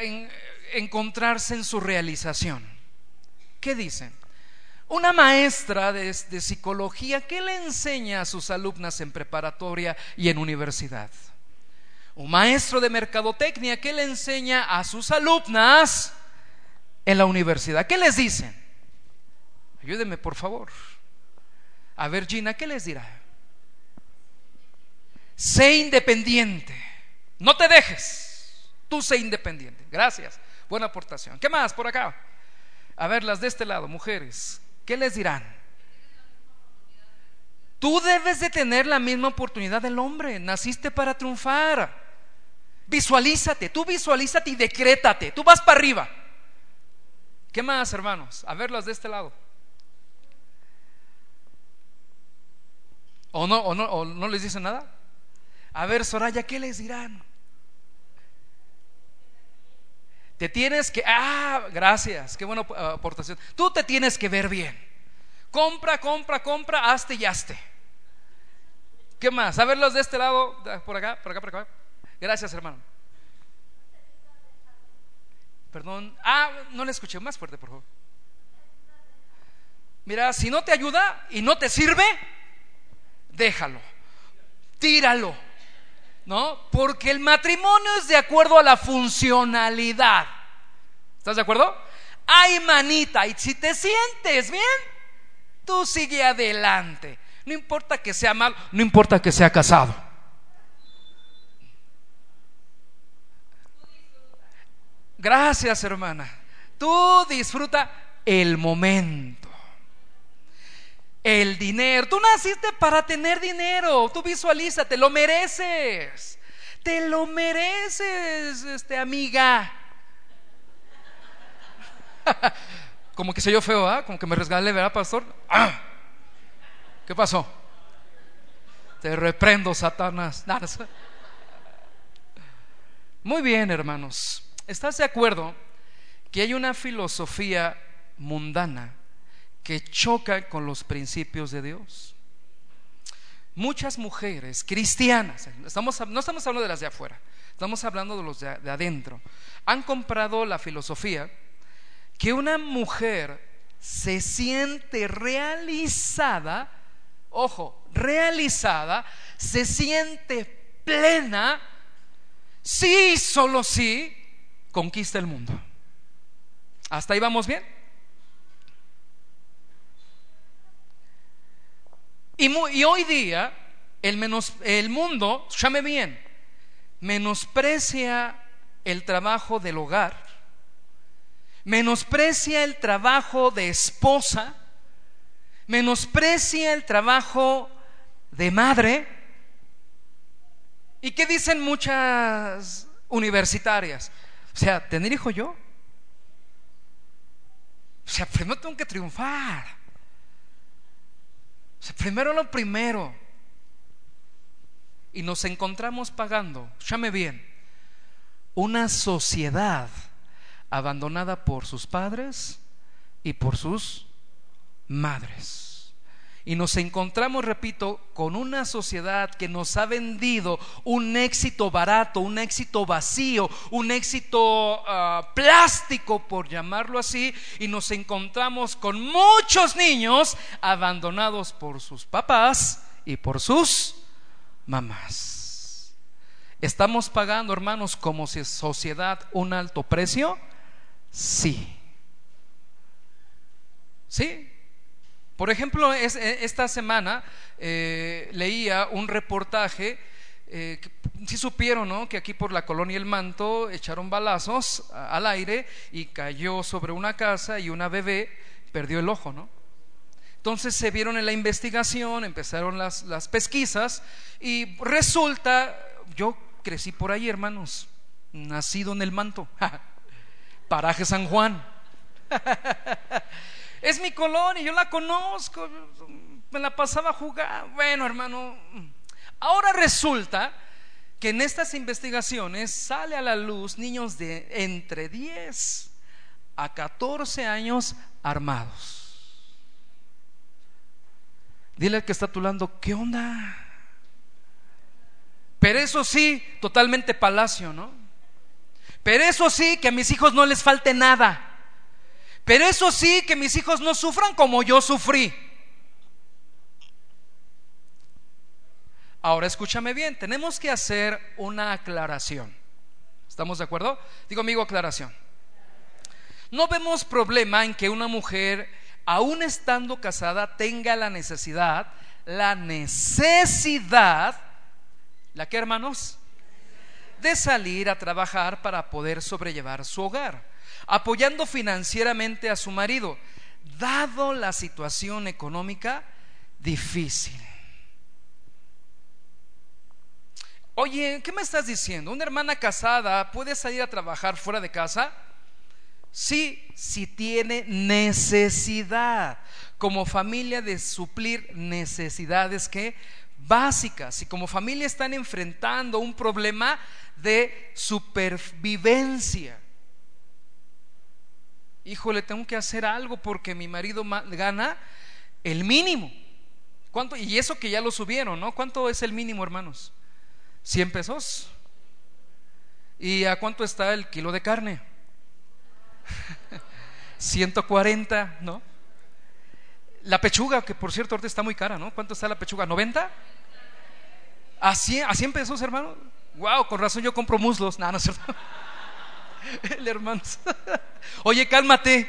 en, encontrarse en su realización? ¿Qué dicen? Una maestra de, psicología, ¿qué le enseña a sus alumnas en preparatoria y en universidad? Un maestro de mercadotecnia, ¿qué le enseña a sus alumnas en la universidad? ¿Qué les dicen? Ayúdenme, por favor. A ver, Gina, ¿qué les dirá? Sé independiente. No te dejes. Tú sé independiente. Gracias. Buena aportación. ¿Qué más por acá? A ver, las de este lado, mujeres, ¿qué les dirán? Tú debes de tener la misma oportunidad del hombre. Naciste para triunfar. Visualízate, tú visualízate y decrétate. Tú vas para arriba. ¿Qué más, hermanos? A ver las de este lado. ¿O no, o no, o no les dicen nada? A ver, Soraya, ¿qué les dirán? Te tienes que, ah, gracias, qué buena aportación. Tú te tienes que ver bien. Compra, compra, compra, hazte y hazte. ¿Qué más? A ver los de este lado, por acá, por acá, por acá. Gracias, hermano. Perdón. Ah, no le escuché más fuerte, por favor. Mira, si no te ayuda y no te sirve, déjalo. Tíralo. ¿No? Porque el matrimonio es de acuerdo a la funcionalidad. ¿Estás de acuerdo? Ay, manita, y si te sientes bien, tú sigue adelante. No importa que sea mal, no importa que sea casado. Gracias, hermana. Tú disfruta el momento. El dinero. Tú naciste para tener dinero. Tú visualiza, te lo mereces. Te lo mereces, este amiga. Como que soy yo feo, ¿ah? Como que me resgalé, ¿verdad, pastor? ¡Ah! ¿Qué pasó? Te reprendo, Satanás. Muy bien, hermanos. ¿Estás de acuerdo que hay una filosofía mundana que choca con los principios de Dios? Muchas mujeres cristianas, no estamos hablando de las de afuera, estamos hablando de los de, de adentro, han comprado la filosofía que una mujer se siente realizada, ojo, realizada, se siente plena, sí, solo sí, conquista el mundo. ¿Hasta ahí vamos bien? Y, hoy día el, menos, el mundo, llame bien, menosprecia el trabajo del hogar menosprecia el trabajo de esposa, menosprecia el trabajo de madre. ¿Y qué dicen muchas universitarias? O sea, ¿tener hijo yo? O sea, primero tengo que triunfar. Primero lo primero. Y nos encontramos pagando, llame bien, una sociedad abandonada por sus padres y por sus madres. Y nos encontramos, repito, con una sociedad que nos ha vendido un éxito barato, un éxito vacío, un éxito ah, plástico, por llamarlo así, y nos encontramos con muchos niños abandonados por sus papás y por sus mamás. ¿Estamos pagando, hermanos, como sociedad un alto precio? sí. ¿Sí? Por ejemplo, e, esta semana eh, leía un reportaje, eh, si supieron, ¿no? Que aquí por la colonia El Manto echaron balazos al aire y cayó sobre una casa y una bebé perdió el ojo, ¿no? Entonces se vieron en la investigación, empezaron las, las pesquisas y resulta, yo crecí por ahí, hermanos, nacido en el manto. Paraje San Juan. es mi colonia, yo la conozco, me la pasaba a jugar. Bueno, hermano, ahora resulta que en estas investigaciones sale a la luz niños de entre 10 a 14 años armados. Dile al que está a tu lado, ¿qué onda? Pero eso sí, totalmente palacio, ¿no? Pero eso sí, que a mis hijos no les falte nada. Pero eso sí, que mis hijos no sufran como yo sufrí. Ahora escúchame bien, tenemos que hacer una aclaración. ¿Estamos de acuerdo? Digo amigo, aclaración. No vemos problema en que una mujer, aún estando casada, tenga la necesidad, la necesidad, ¿la que hermanos? de salir a trabajar para poder sobrellevar su hogar, apoyando financieramente a su marido, dado la situación económica difícil. Oye, ¿qué me estás diciendo? ¿Una hermana casada puede salir a trabajar fuera de casa? Sí, si tiene necesidad, como familia de suplir necesidades que básicas y como familia están enfrentando un problema de supervivencia. Híjole, tengo que hacer algo porque mi marido gana el mínimo. ¿Cuánto? Y eso que ya lo subieron, ¿no? ¿Cuánto es el mínimo, hermanos? ¿100 pesos? ¿Y a cuánto está el kilo de carne? 140, ¿no? La pechuga, que por cierto ahorita está muy cara, ¿no? ¿Cuánto está la pechuga? ¿90? ¿A 100, a 100 pesos, hermano? Wow, con razón yo compro muslos. No, no es cierto. El hermano. Oye, cálmate.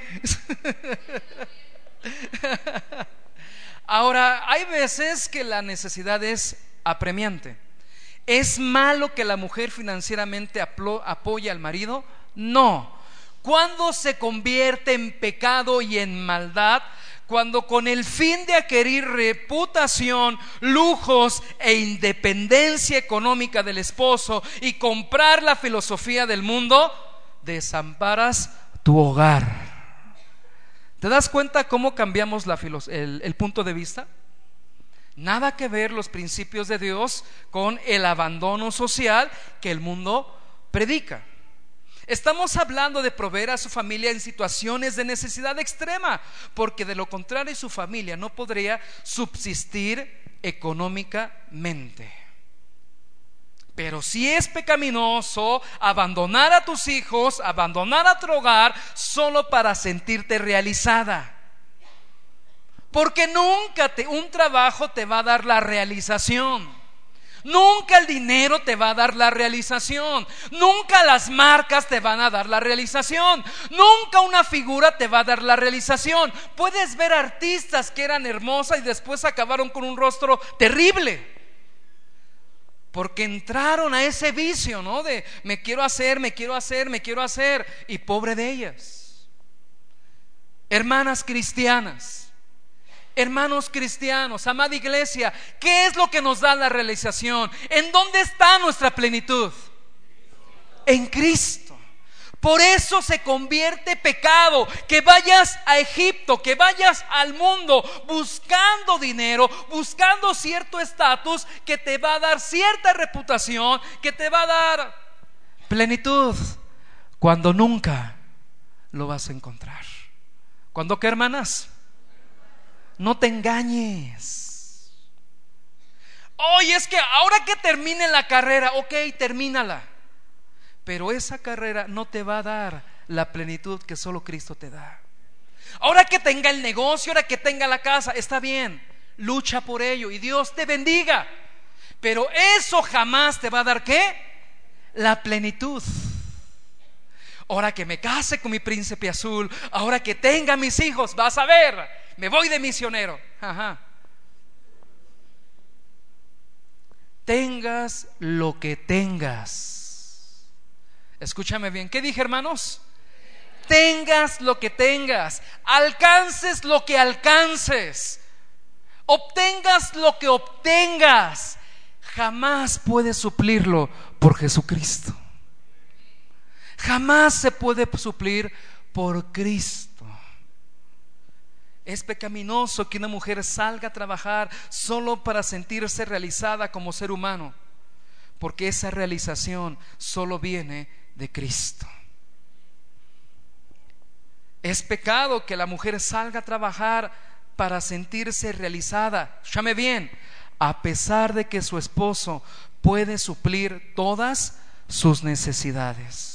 Ahora, hay veces que la necesidad es apremiante. ¿Es malo que la mujer financieramente apoye al marido? No. Cuando se convierte en pecado y en maldad, cuando con el fin de adquirir reputación, lujos e independencia económica del esposo y comprar la filosofía del mundo, desamparas tu hogar. ¿Te das cuenta cómo cambiamos el, punto de vista? Nada que ver los principios de Dios con el abandono social que el mundo predica. Estamos hablando de proveer a su familia en situaciones de necesidad extrema, porque de lo contrario su familia no podría subsistir económicamente. Pero si es pecaminoso abandonar a tus hijos, abandonar a tu hogar solo para sentirte realizada. Porque nunca un trabajo te va a dar la realización. Nunca el dinero te va a dar la realización. Nunca las marcas te van a dar la realización. Nunca una figura te va a dar la realización. Puedes ver artistas que eran hermosas y después acabaron con un rostro terrible. Porque entraron a ese vicio, ¿no? De me quiero hacer, me quiero hacer, me quiero hacer. Y pobre de ellas. Hermanas cristianas Hermanos cristianos, amada iglesia, ¿qué es lo que nos da la realización? ¿En dónde está nuestra plenitud? En Cristo. Por eso se convierte pecado que vayas a Egipto, que vayas al mundo buscando dinero, buscando cierto estatus que te va a dar cierta reputación, que te va a dar plenitud, cuando nunca lo vas a encontrar. ¿Cuándo qué, hermanas? No te engañes. Oye, es que ahora que termine la carrera, ok, termínala. Pero esa carrera no te va a dar la plenitud que solo Cristo te da. Ahora que tenga el negocio, ahora que tenga la casa, está bien. Lucha por ello y Dios te bendiga. Pero eso jamás te va a dar qué? La plenitud. Ahora que me case con mi príncipe azul, ahora que tenga mis hijos, vas a ver me voy de misionero. Tengas lo que tengas. Escúchame bien, ¿qué dije hermanos? Tengas lo que tengas, alcances lo que alcances, obtengas lo que obtengas, jamás puedes suplirlo por Jesucristo. Jamás se puede suplir por Cristo. Es pecaminoso que una mujer salga a trabajar solo para sentirse realizada como ser humano, porque esa realización solo viene de Cristo. Es pecado que la mujer salga a trabajar para sentirse realizada. Llame bien, a pesar de que su esposo puede suplir todas sus necesidades.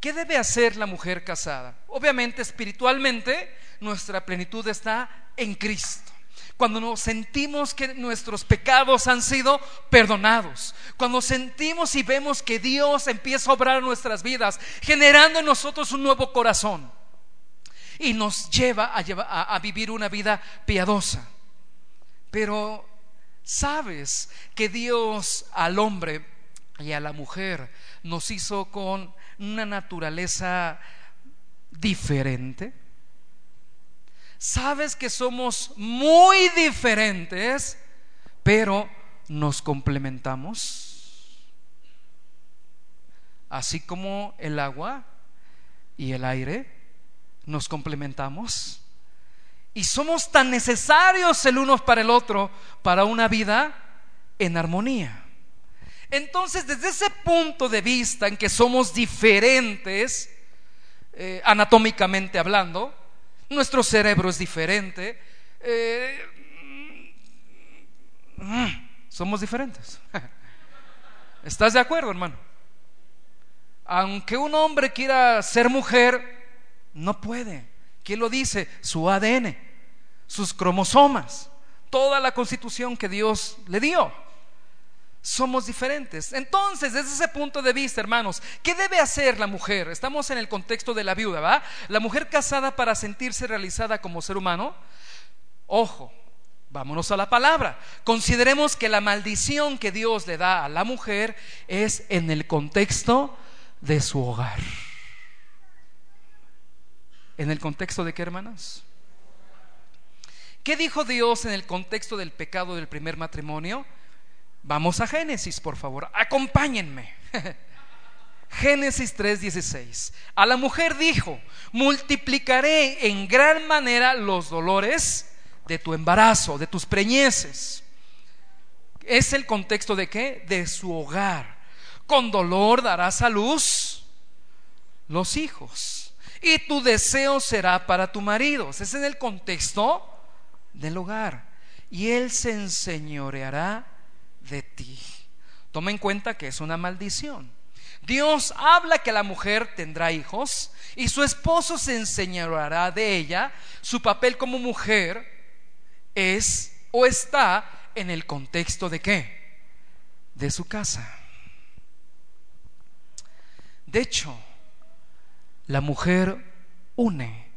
¿Qué debe hacer la mujer casada? Obviamente, espiritualmente, nuestra plenitud está en Cristo. Cuando nos sentimos que nuestros pecados han sido perdonados, cuando sentimos y vemos que Dios empieza a obrar en nuestras vidas, generando en nosotros un nuevo corazón y nos lleva a, a vivir una vida piadosa. Pero sabes que Dios al hombre y a la mujer nos hizo con una naturaleza diferente? ¿Sabes que somos muy diferentes, pero nos complementamos? Así como el agua y el aire nos complementamos. Y somos tan necesarios el uno para el otro para una vida en armonía. Entonces, desde ese punto de vista en que somos diferentes, eh, anatómicamente hablando, nuestro cerebro es diferente, eh, mm, somos diferentes. ¿Estás de acuerdo, hermano? Aunque un hombre quiera ser mujer, no puede. ¿Quién lo dice? Su ADN, sus cromosomas, toda la constitución que Dios le dio somos diferentes. Entonces, desde ese punto de vista, hermanos, ¿qué debe hacer la mujer? Estamos en el contexto de la viuda, ¿va? La mujer casada para sentirse realizada como ser humano. Ojo, vámonos a la palabra. Consideremos que la maldición que Dios le da a la mujer es en el contexto de su hogar. ¿En el contexto de qué, hermanas? ¿Qué dijo Dios en el contexto del pecado del primer matrimonio? Vamos a Génesis, por favor. Acompáñenme. Génesis 3:16. A la mujer dijo, multiplicaré en gran manera los dolores de tu embarazo, de tus preñeces. Es el contexto de qué? De su hogar. Con dolor darás a luz los hijos. Y tu deseo será para tu marido. Ese es en el contexto del hogar. Y él se enseñoreará Toma en cuenta que es una maldición. Dios habla que la mujer tendrá hijos y su esposo se enseñará de ella. Su papel como mujer es o está en el contexto de qué? De su casa. De hecho, la mujer une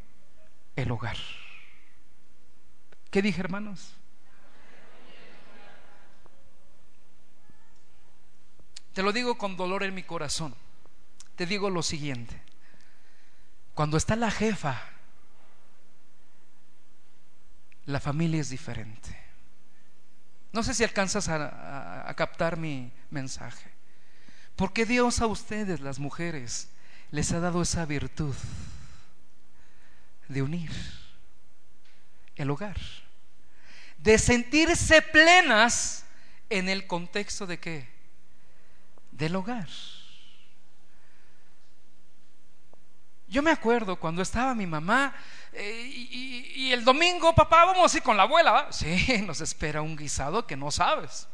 el hogar. ¿Qué dije, hermanos? Te lo digo con dolor en mi corazón. Te digo lo siguiente. Cuando está la jefa, la familia es diferente. No sé si alcanzas a, captar mi mensaje. Porque Dios a ustedes, las mujeres, les ha dado esa virtud de unir el hogar, de sentirse plenas en el contexto de qué? Del hogar. Yo me acuerdo cuando estaba mi mamá eh, y, el domingo, papá, vamos a ir con la abuela. Sí, nos espera un guisado que no sabes.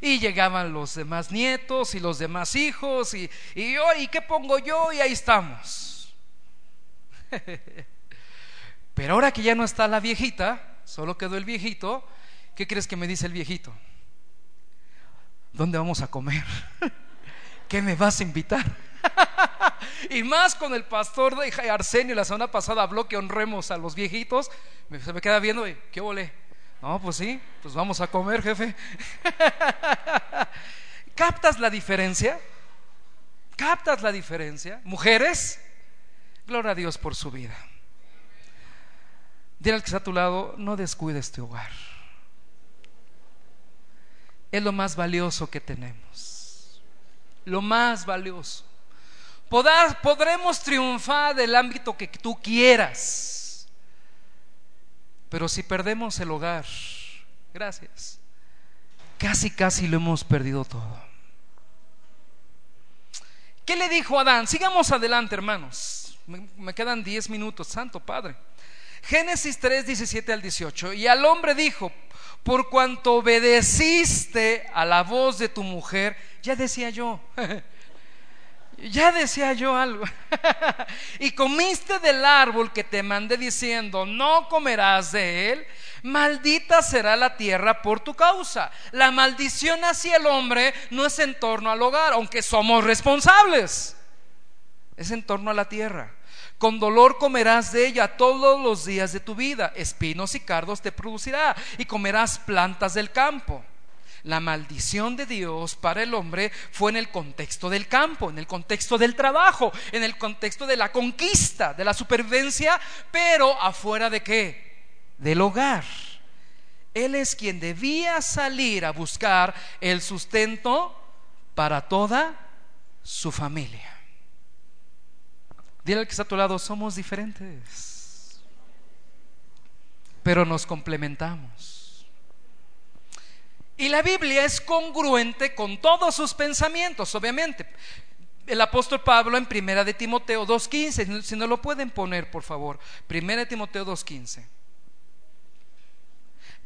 Y llegaban los demás nietos y los demás hijos y, y yo, ¿y qué pongo yo? Y ahí estamos. Pero ahora que ya no está la viejita, solo quedó el viejito, ¿qué crees que me dice el viejito? ¿Dónde vamos a comer? ¿Qué me vas a invitar? y más con el pastor de Arsenio la semana pasada habló que honremos a los viejitos. Se me queda viendo ¿qué volé? No, pues sí, pues vamos a comer, jefe. ¿Captas la diferencia? ¿Captas la diferencia? Mujeres, gloria a Dios por su vida. Dile al que está a tu lado, no descuides este hogar es lo más valioso que tenemos. Lo más valioso. podremos triunfar del ámbito que tú quieras. Pero si perdemos el hogar, gracias, casi, casi lo hemos perdido todo. ¿Qué le dijo Adán? Sigamos adelante, hermanos. Me, me quedan 10 minutos, Santo Padre. Génesis 3, 17 al 18. Y al hombre dijo, por cuanto obedeciste a la voz de tu mujer, ya decía yo, ya decía yo algo, y comiste del árbol que te mandé diciendo, no comerás de él, maldita será la tierra por tu causa. La maldición hacia el hombre no es en torno al hogar, aunque somos responsables, es en torno a la tierra. Con dolor comerás de ella todos los días de tu vida. Espinos y cardos te producirá y comerás plantas del campo. La maldición de Dios para el hombre fue en el contexto del campo, en el contexto del trabajo, en el contexto de la conquista, de la supervivencia, pero afuera de qué? Del hogar. Él es quien debía salir a buscar el sustento para toda su familia. Dile al que está a tu lado, somos diferentes, pero nos complementamos. Y la Biblia es congruente con todos sus pensamientos, obviamente. El apóstol Pablo en Primera de Timoteo 2.15, si no lo pueden poner, por favor. Primera de Timoteo 2.15.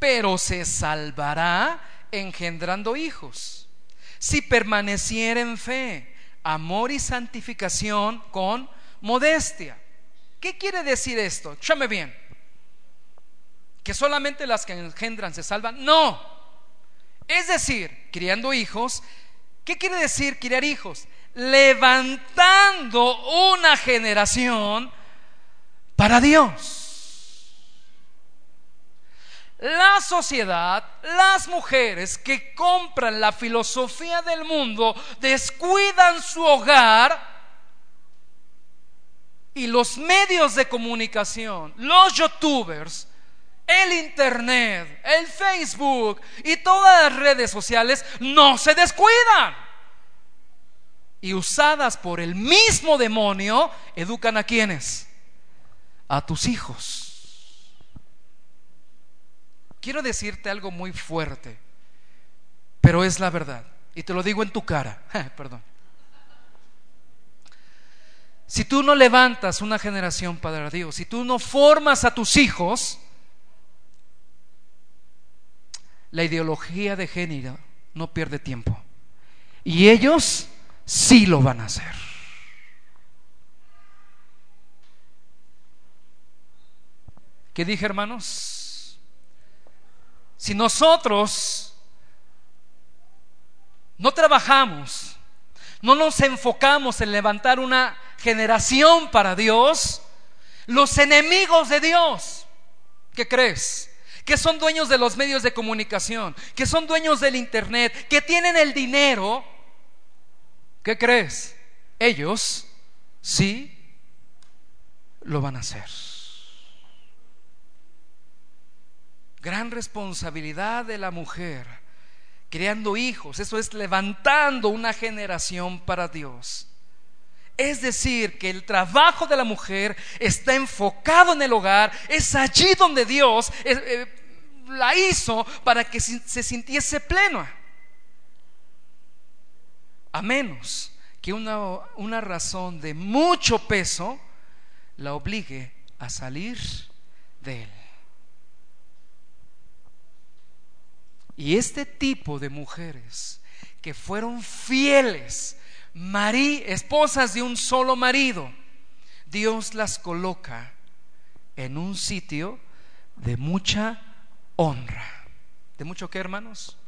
Pero se salvará engendrando hijos, si permaneciera en fe, amor y santificación con modestia. ¿Qué quiere decir esto? Chame bien. ¿Que solamente las que engendran se salvan? No. Es decir, criando hijos, ¿qué quiere decir criar hijos? Levantando una generación para Dios. La sociedad, las mujeres que compran la filosofía del mundo, descuidan su hogar y los medios de comunicación, los youtubers, el internet, el Facebook y todas las redes sociales no se descuidan. Y usadas por el mismo demonio, educan a quienes? A tus hijos. Quiero decirte algo muy fuerte, pero es la verdad. Y te lo digo en tu cara. Perdón. Si tú no levantas una generación para Dios, si tú no formas a tus hijos, la ideología de género no pierde tiempo. Y ellos sí lo van a hacer. ¿Qué dije, hermanos? Si nosotros no trabajamos, no nos enfocamos en levantar una generación para Dios, los enemigos de Dios, ¿qué crees? que son dueños de los medios de comunicación, que son dueños del Internet, que tienen el dinero, ¿qué crees? Ellos sí lo van a hacer. Gran responsabilidad de la mujer, creando hijos, eso es levantando una generación para Dios. Es decir, que el trabajo de la mujer está enfocado en el hogar, es allí donde Dios eh, eh, la hizo para que se sintiese plena. A menos que una, una razón de mucho peso la obligue a salir de él. Y este tipo de mujeres que fueron fieles Marí, esposas de un solo marido, Dios las coloca en un sitio de mucha honra. ¿De mucho qué, hermanos?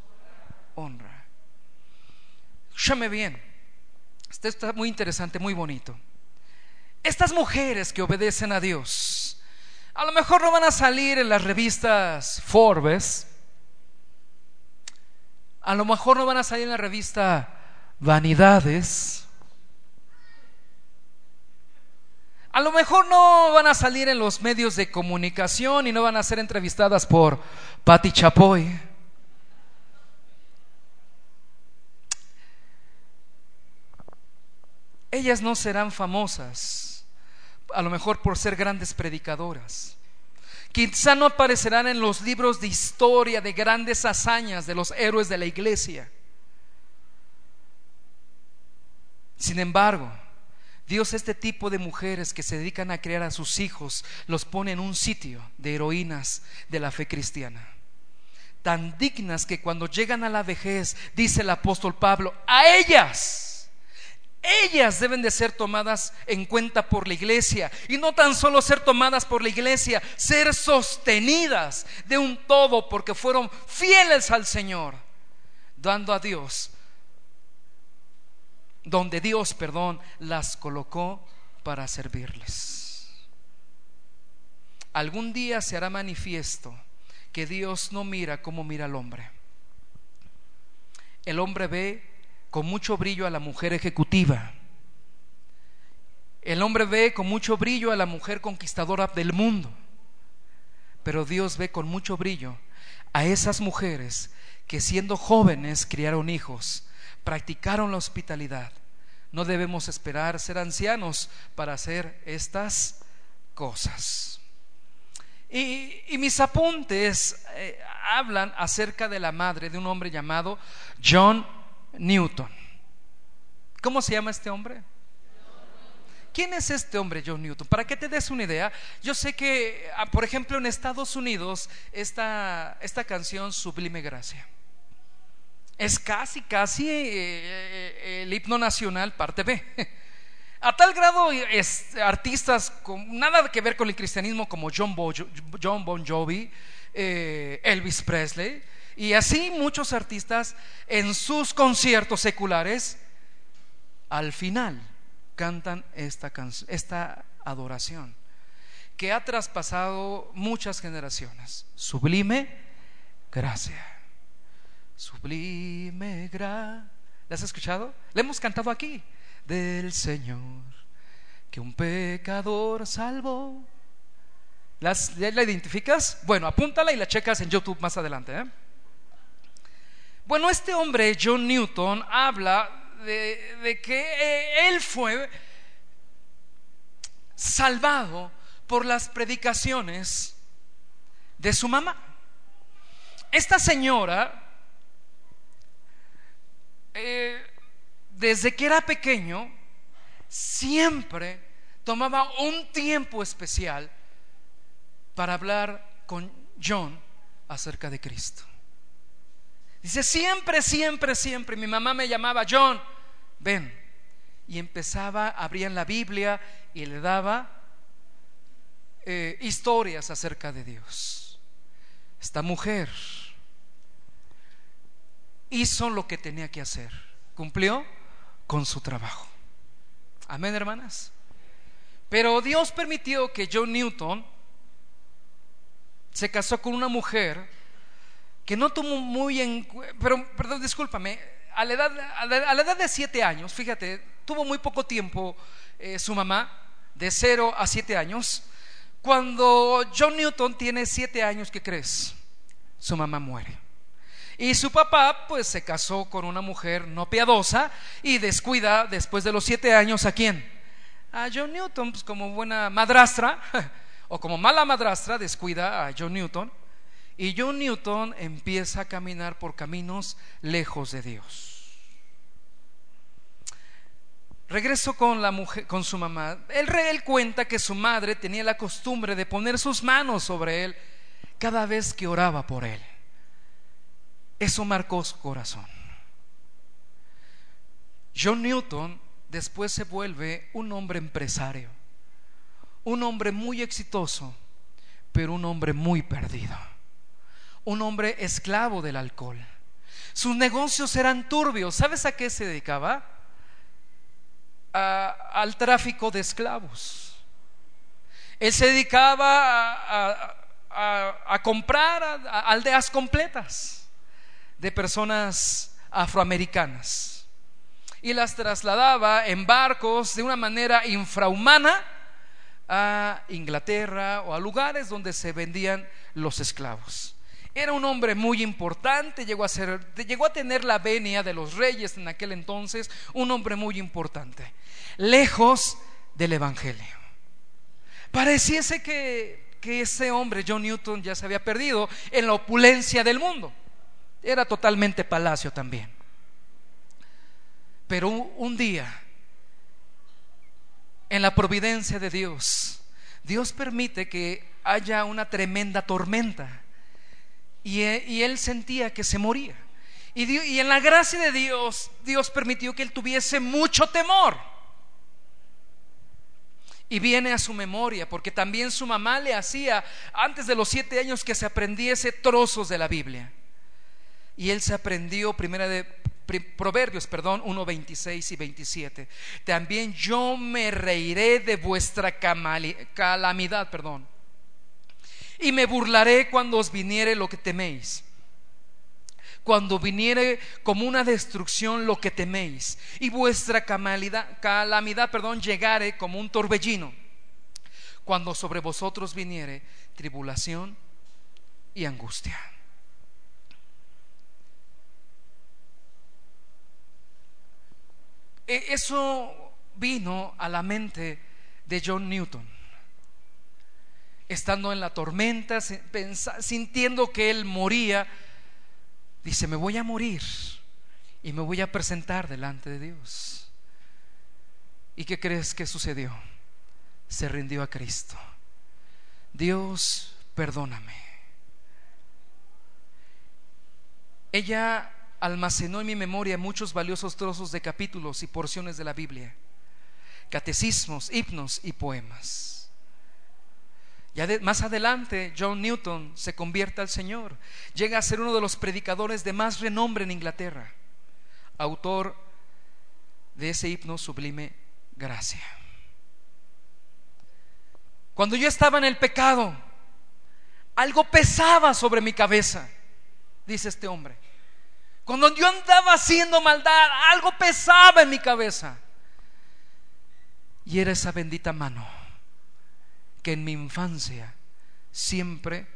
Honra. Escúchame bien. Esto está muy interesante, muy bonito. Estas mujeres que obedecen a Dios, a lo mejor no van a salir en las revistas Forbes, a lo mejor no van a salir en la revista vanidades. A lo mejor no van a salir en los medios de comunicación y no van a ser entrevistadas por Patti Chapoy. Ellas no serán famosas, a lo mejor por ser grandes predicadoras. Quizá no aparecerán en los libros de historia de grandes hazañas de los héroes de la iglesia. Sin embargo, Dios este tipo de mujeres que se dedican a criar a sus hijos los pone en un sitio de heroínas de la fe cristiana. Tan dignas que cuando llegan a la vejez, dice el apóstol Pablo, a ellas, ellas deben de ser tomadas en cuenta por la iglesia. Y no tan solo ser tomadas por la iglesia, ser sostenidas de un todo porque fueron fieles al Señor, dando a Dios donde Dios, perdón, las colocó para servirles. Algún día se hará manifiesto que Dios no mira como mira al hombre. El hombre ve con mucho brillo a la mujer ejecutiva. El hombre ve con mucho brillo a la mujer conquistadora del mundo. Pero Dios ve con mucho brillo a esas mujeres que siendo jóvenes criaron hijos practicaron la hospitalidad. No debemos esperar ser ancianos para hacer estas cosas. Y, mis apuntes eh, hablan acerca de la madre de un hombre llamado John Newton. ¿Cómo se llama este hombre? ¿Quién es este hombre, John Newton? Para que te des una idea, yo sé que, ah, por ejemplo, en Estados Unidos, esta, esta canción Sublime Gracia es casi, casi eh, eh, el himno nacional parte B. A tal grado es, artistas con nada que ver con el cristianismo como John, Bon Jovi, eh, Elvis Presley y así muchos artistas en sus conciertos seculares al final cantan esta, esta adoración que ha traspasado muchas generaciones. Sublime gracia. Sublime gracia. ¿La has escuchado? Le hemos cantado aquí. Del Señor que un pecador salvó. ¿Las, ¿Ya la identificas? Bueno, apúntala y la checas en YouTube más adelante. ¿eh? Bueno, este hombre, John Newton, habla de, que eh, él fue salvado por las predicaciones de su mamá. Esta señora, eh, desde que era pequeño, siempre tomaba un tiempo especial para hablar con John acerca de Cristo. Dice, siempre, siempre, siempre, mi mamá me llamaba John, ven. Y empezaba, abrían la Biblia y le daba eh, historias acerca de Dios. Esta mujer hizo lo que tenía que hacer, cumplió con su trabajo. Amén, hermanas. Pero Dios permitió que John Newton se casó con una mujer que no tomó muy en pero perdón, discúlpame, a la edad, a la, edad de siete años, fíjate, tuvo muy poco tiempo eh, su mamá, de cero a siete años. Cuando John Newton tiene siete años, ¿qué crees? Su mamá muere. Y su papá, pues, se casó con una mujer no piadosa y descuida después de los siete años a quién? A John Newton, pues, como buena madrastra o como mala madrastra, descuida a John Newton y John Newton empieza a caminar por caminos lejos de Dios. Regreso con la mujer, con su mamá. Él, él cuenta que su madre tenía la costumbre de poner sus manos sobre él cada vez que oraba por él. Eso marcó su corazón. John Newton después se vuelve un hombre empresario un hombre muy exitoso, pero un hombre muy perdido. Un hombre esclavo del alcohol. Sus negocios eran turbios. ¿Sabes a qué se dedicaba? al tráfico de esclavos. Él se dedicaba a, comprar aldeas completas de personas afroamericanas y las trasladaba en barcos de una manera infrahumana a Inglaterra o a lugares donde se vendían los esclavos. Era un hombre muy importante, llegó a, tener la venia de los reyes en aquel entonces, un hombre muy importante, lejos del Evangelio. Pareciese que ese hombre, John Newton, ya se había perdido en la opulencia del mundo. Era totalmente palacio también. Pero un día en la providencia de Dios, Dios permite que haya una tremenda tormenta. Y, e, él sentía que se moría. Y, y en la gracia de Dios, Dios permitió que él tuviese mucho temor. Y viene a su memoria, porque también su mamá le hacía, antes de los siete años, que se aprendiese trozos de la Biblia. Y él se aprendió, primera de Proverbios, perdón, 1, 26 y 27. También yo me reiré de vuestra calamidad, perdón. Y me burlaré cuando os viniere lo que teméis. Cuando viniere como una destrucción lo que teméis. Y vuestra calamidad, calamidad perdón, llegare como un torbellino. Cuando sobre vosotros viniere tribulación y angustia. E, eso vino a la mente de John Newton. Estando en la tormenta, sintiendo que él moría, dice, me voy a morir y me voy a presentar delante de Dios. ¿Y qué crees que sucedió? Se rindió a Cristo. Dios, perdóname. Ella almacenó en mi memoria muchos valiosos trozos de capítulos y porciones de la Biblia, catecismos, himnos y poemas. Ya más adelante, John Newton se convierte al Señor, llega a ser uno de los predicadores de más renombre en Inglaterra, autor de ese himno sublime, Gracia. Cuando yo estaba en el pecado, algo pesaba sobre mi cabeza, dice este hombre. Cuando yo andaba haciendo maldad, algo pesaba en mi cabeza. Y era esa bendita mano que en mi infancia siempre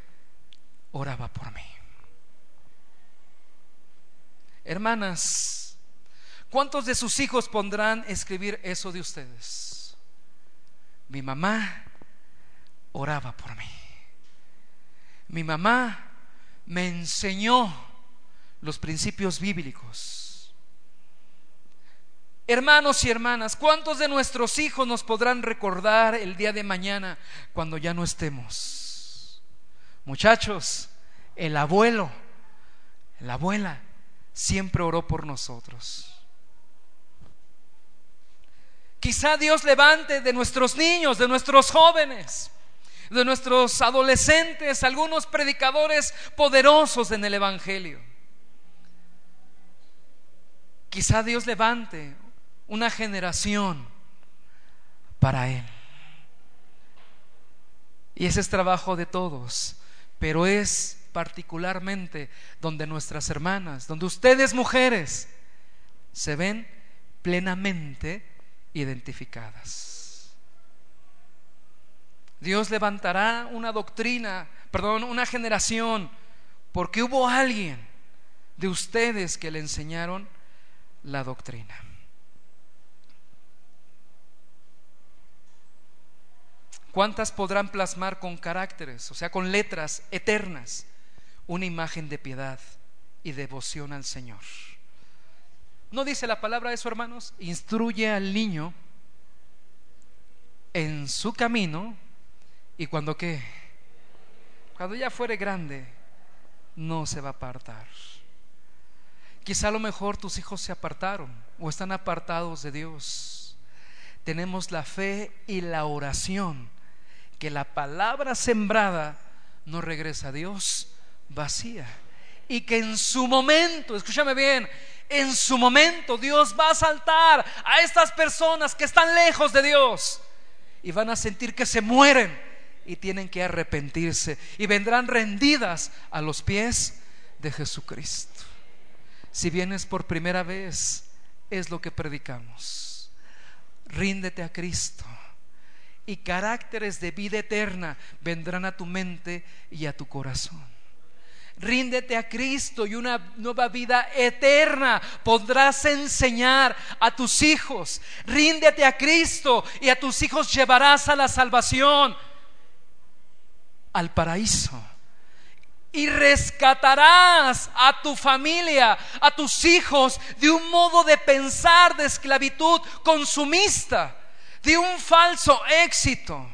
oraba por mí. Hermanas, ¿cuántos de sus hijos pondrán escribir eso de ustedes? Mi mamá oraba por mí. Mi mamá me enseñó los principios bíblicos. Hermanos y hermanas, ¿cuántos de nuestros hijos nos podrán recordar el día de mañana cuando ya no estemos? Muchachos, el abuelo, la abuela, siempre oró por nosotros. Quizá Dios levante de nuestros niños, de nuestros jóvenes, de nuestros adolescentes, algunos predicadores poderosos en el Evangelio. Quizá Dios levante una generación para Él. Y ese es trabajo de todos, pero es particularmente donde nuestras hermanas, donde ustedes mujeres se ven plenamente identificadas. Dios levantará una doctrina, perdón, una generación, porque hubo alguien de ustedes que le enseñaron la doctrina. ¿Cuántas podrán plasmar con caracteres, o sea, con letras eternas, una imagen de piedad y devoción al Señor? ¿No dice la palabra de eso, hermanos? Instruye al niño en su camino y cuando qué? Cuando ya fuere grande, no se va a apartar. Quizá a lo mejor tus hijos se apartaron o están apartados de Dios. Tenemos la fe y la oración que la palabra sembrada no regresa a Dios vacía. Y que en su momento, escúchame bien, en su momento Dios va a saltar a estas personas que están lejos de Dios y van a sentir que se mueren y tienen que arrepentirse y vendrán rendidas a los pies de Jesucristo. Si vienes por primera vez, es lo que predicamos. Ríndete a Cristo y caracteres de vida eterna vendrán a tu mente y a tu corazón. Ríndete a Cristo y una nueva vida eterna podrás enseñar a tus hijos. Ríndete a Cristo y a tus hijos llevarás a la salvación, al paraíso y rescatarás a tu familia, a tus hijos de un modo de pensar de esclavitud consumista, de un falso éxito.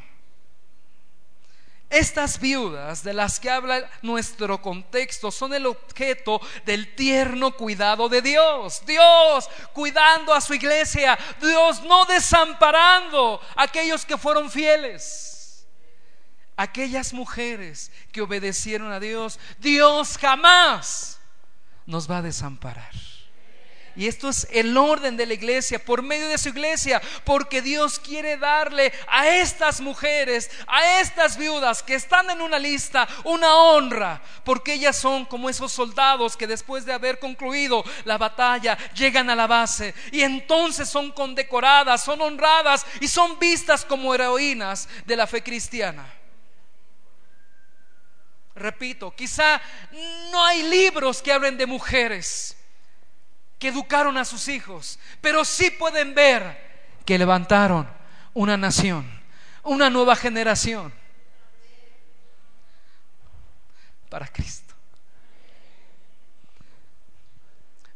Estas viudas de las que habla nuestro contexto son el objeto del tierno cuidado de Dios. Dios cuidando a su iglesia. Dios no desamparando a aquellos que fueron fieles aquellas mujeres que obedecieron a Dios, Dios jamás nos va a desamparar. Y esto es el orden de la iglesia, por medio de su iglesia, porque Dios quiere darle a estas mujeres, a estas viudas que están en una lista, una honra, porque ellas son como esos soldados que después de haber concluido la batalla llegan a la base y entonces son condecoradas, son honradas y son vistas como heroínas de la fe cristiana. Repito, quizá no hay libros que hablen de mujeres que educaron a sus hijos, pero sí pueden ver que levantaron una nación, una nueva generación para Cristo.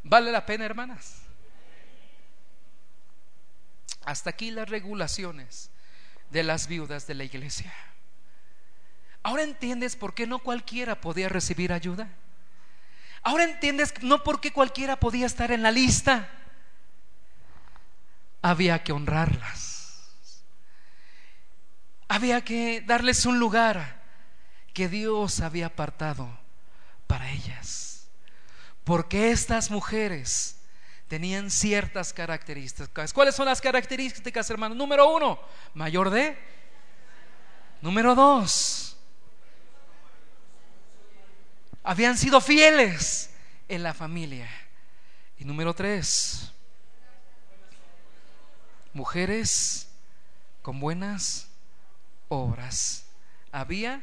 ¿Vale la pena, hermanas? Hasta aquí las regulaciones de las viudas de la iglesia. Ahora entiendes por qué no cualquiera podía recibir ayuda. Ahora entiendes no por qué cualquiera podía estar en la lista. Había que honrarlas. Había que darles un lugar que Dios había apartado para ellas. Porque estas mujeres tenían ciertas características. ¿Cuáles son las características, hermano? Número uno, mayor de. Número dos, habían sido fieles en la familia. Y número tres, mujeres con buenas obras. Había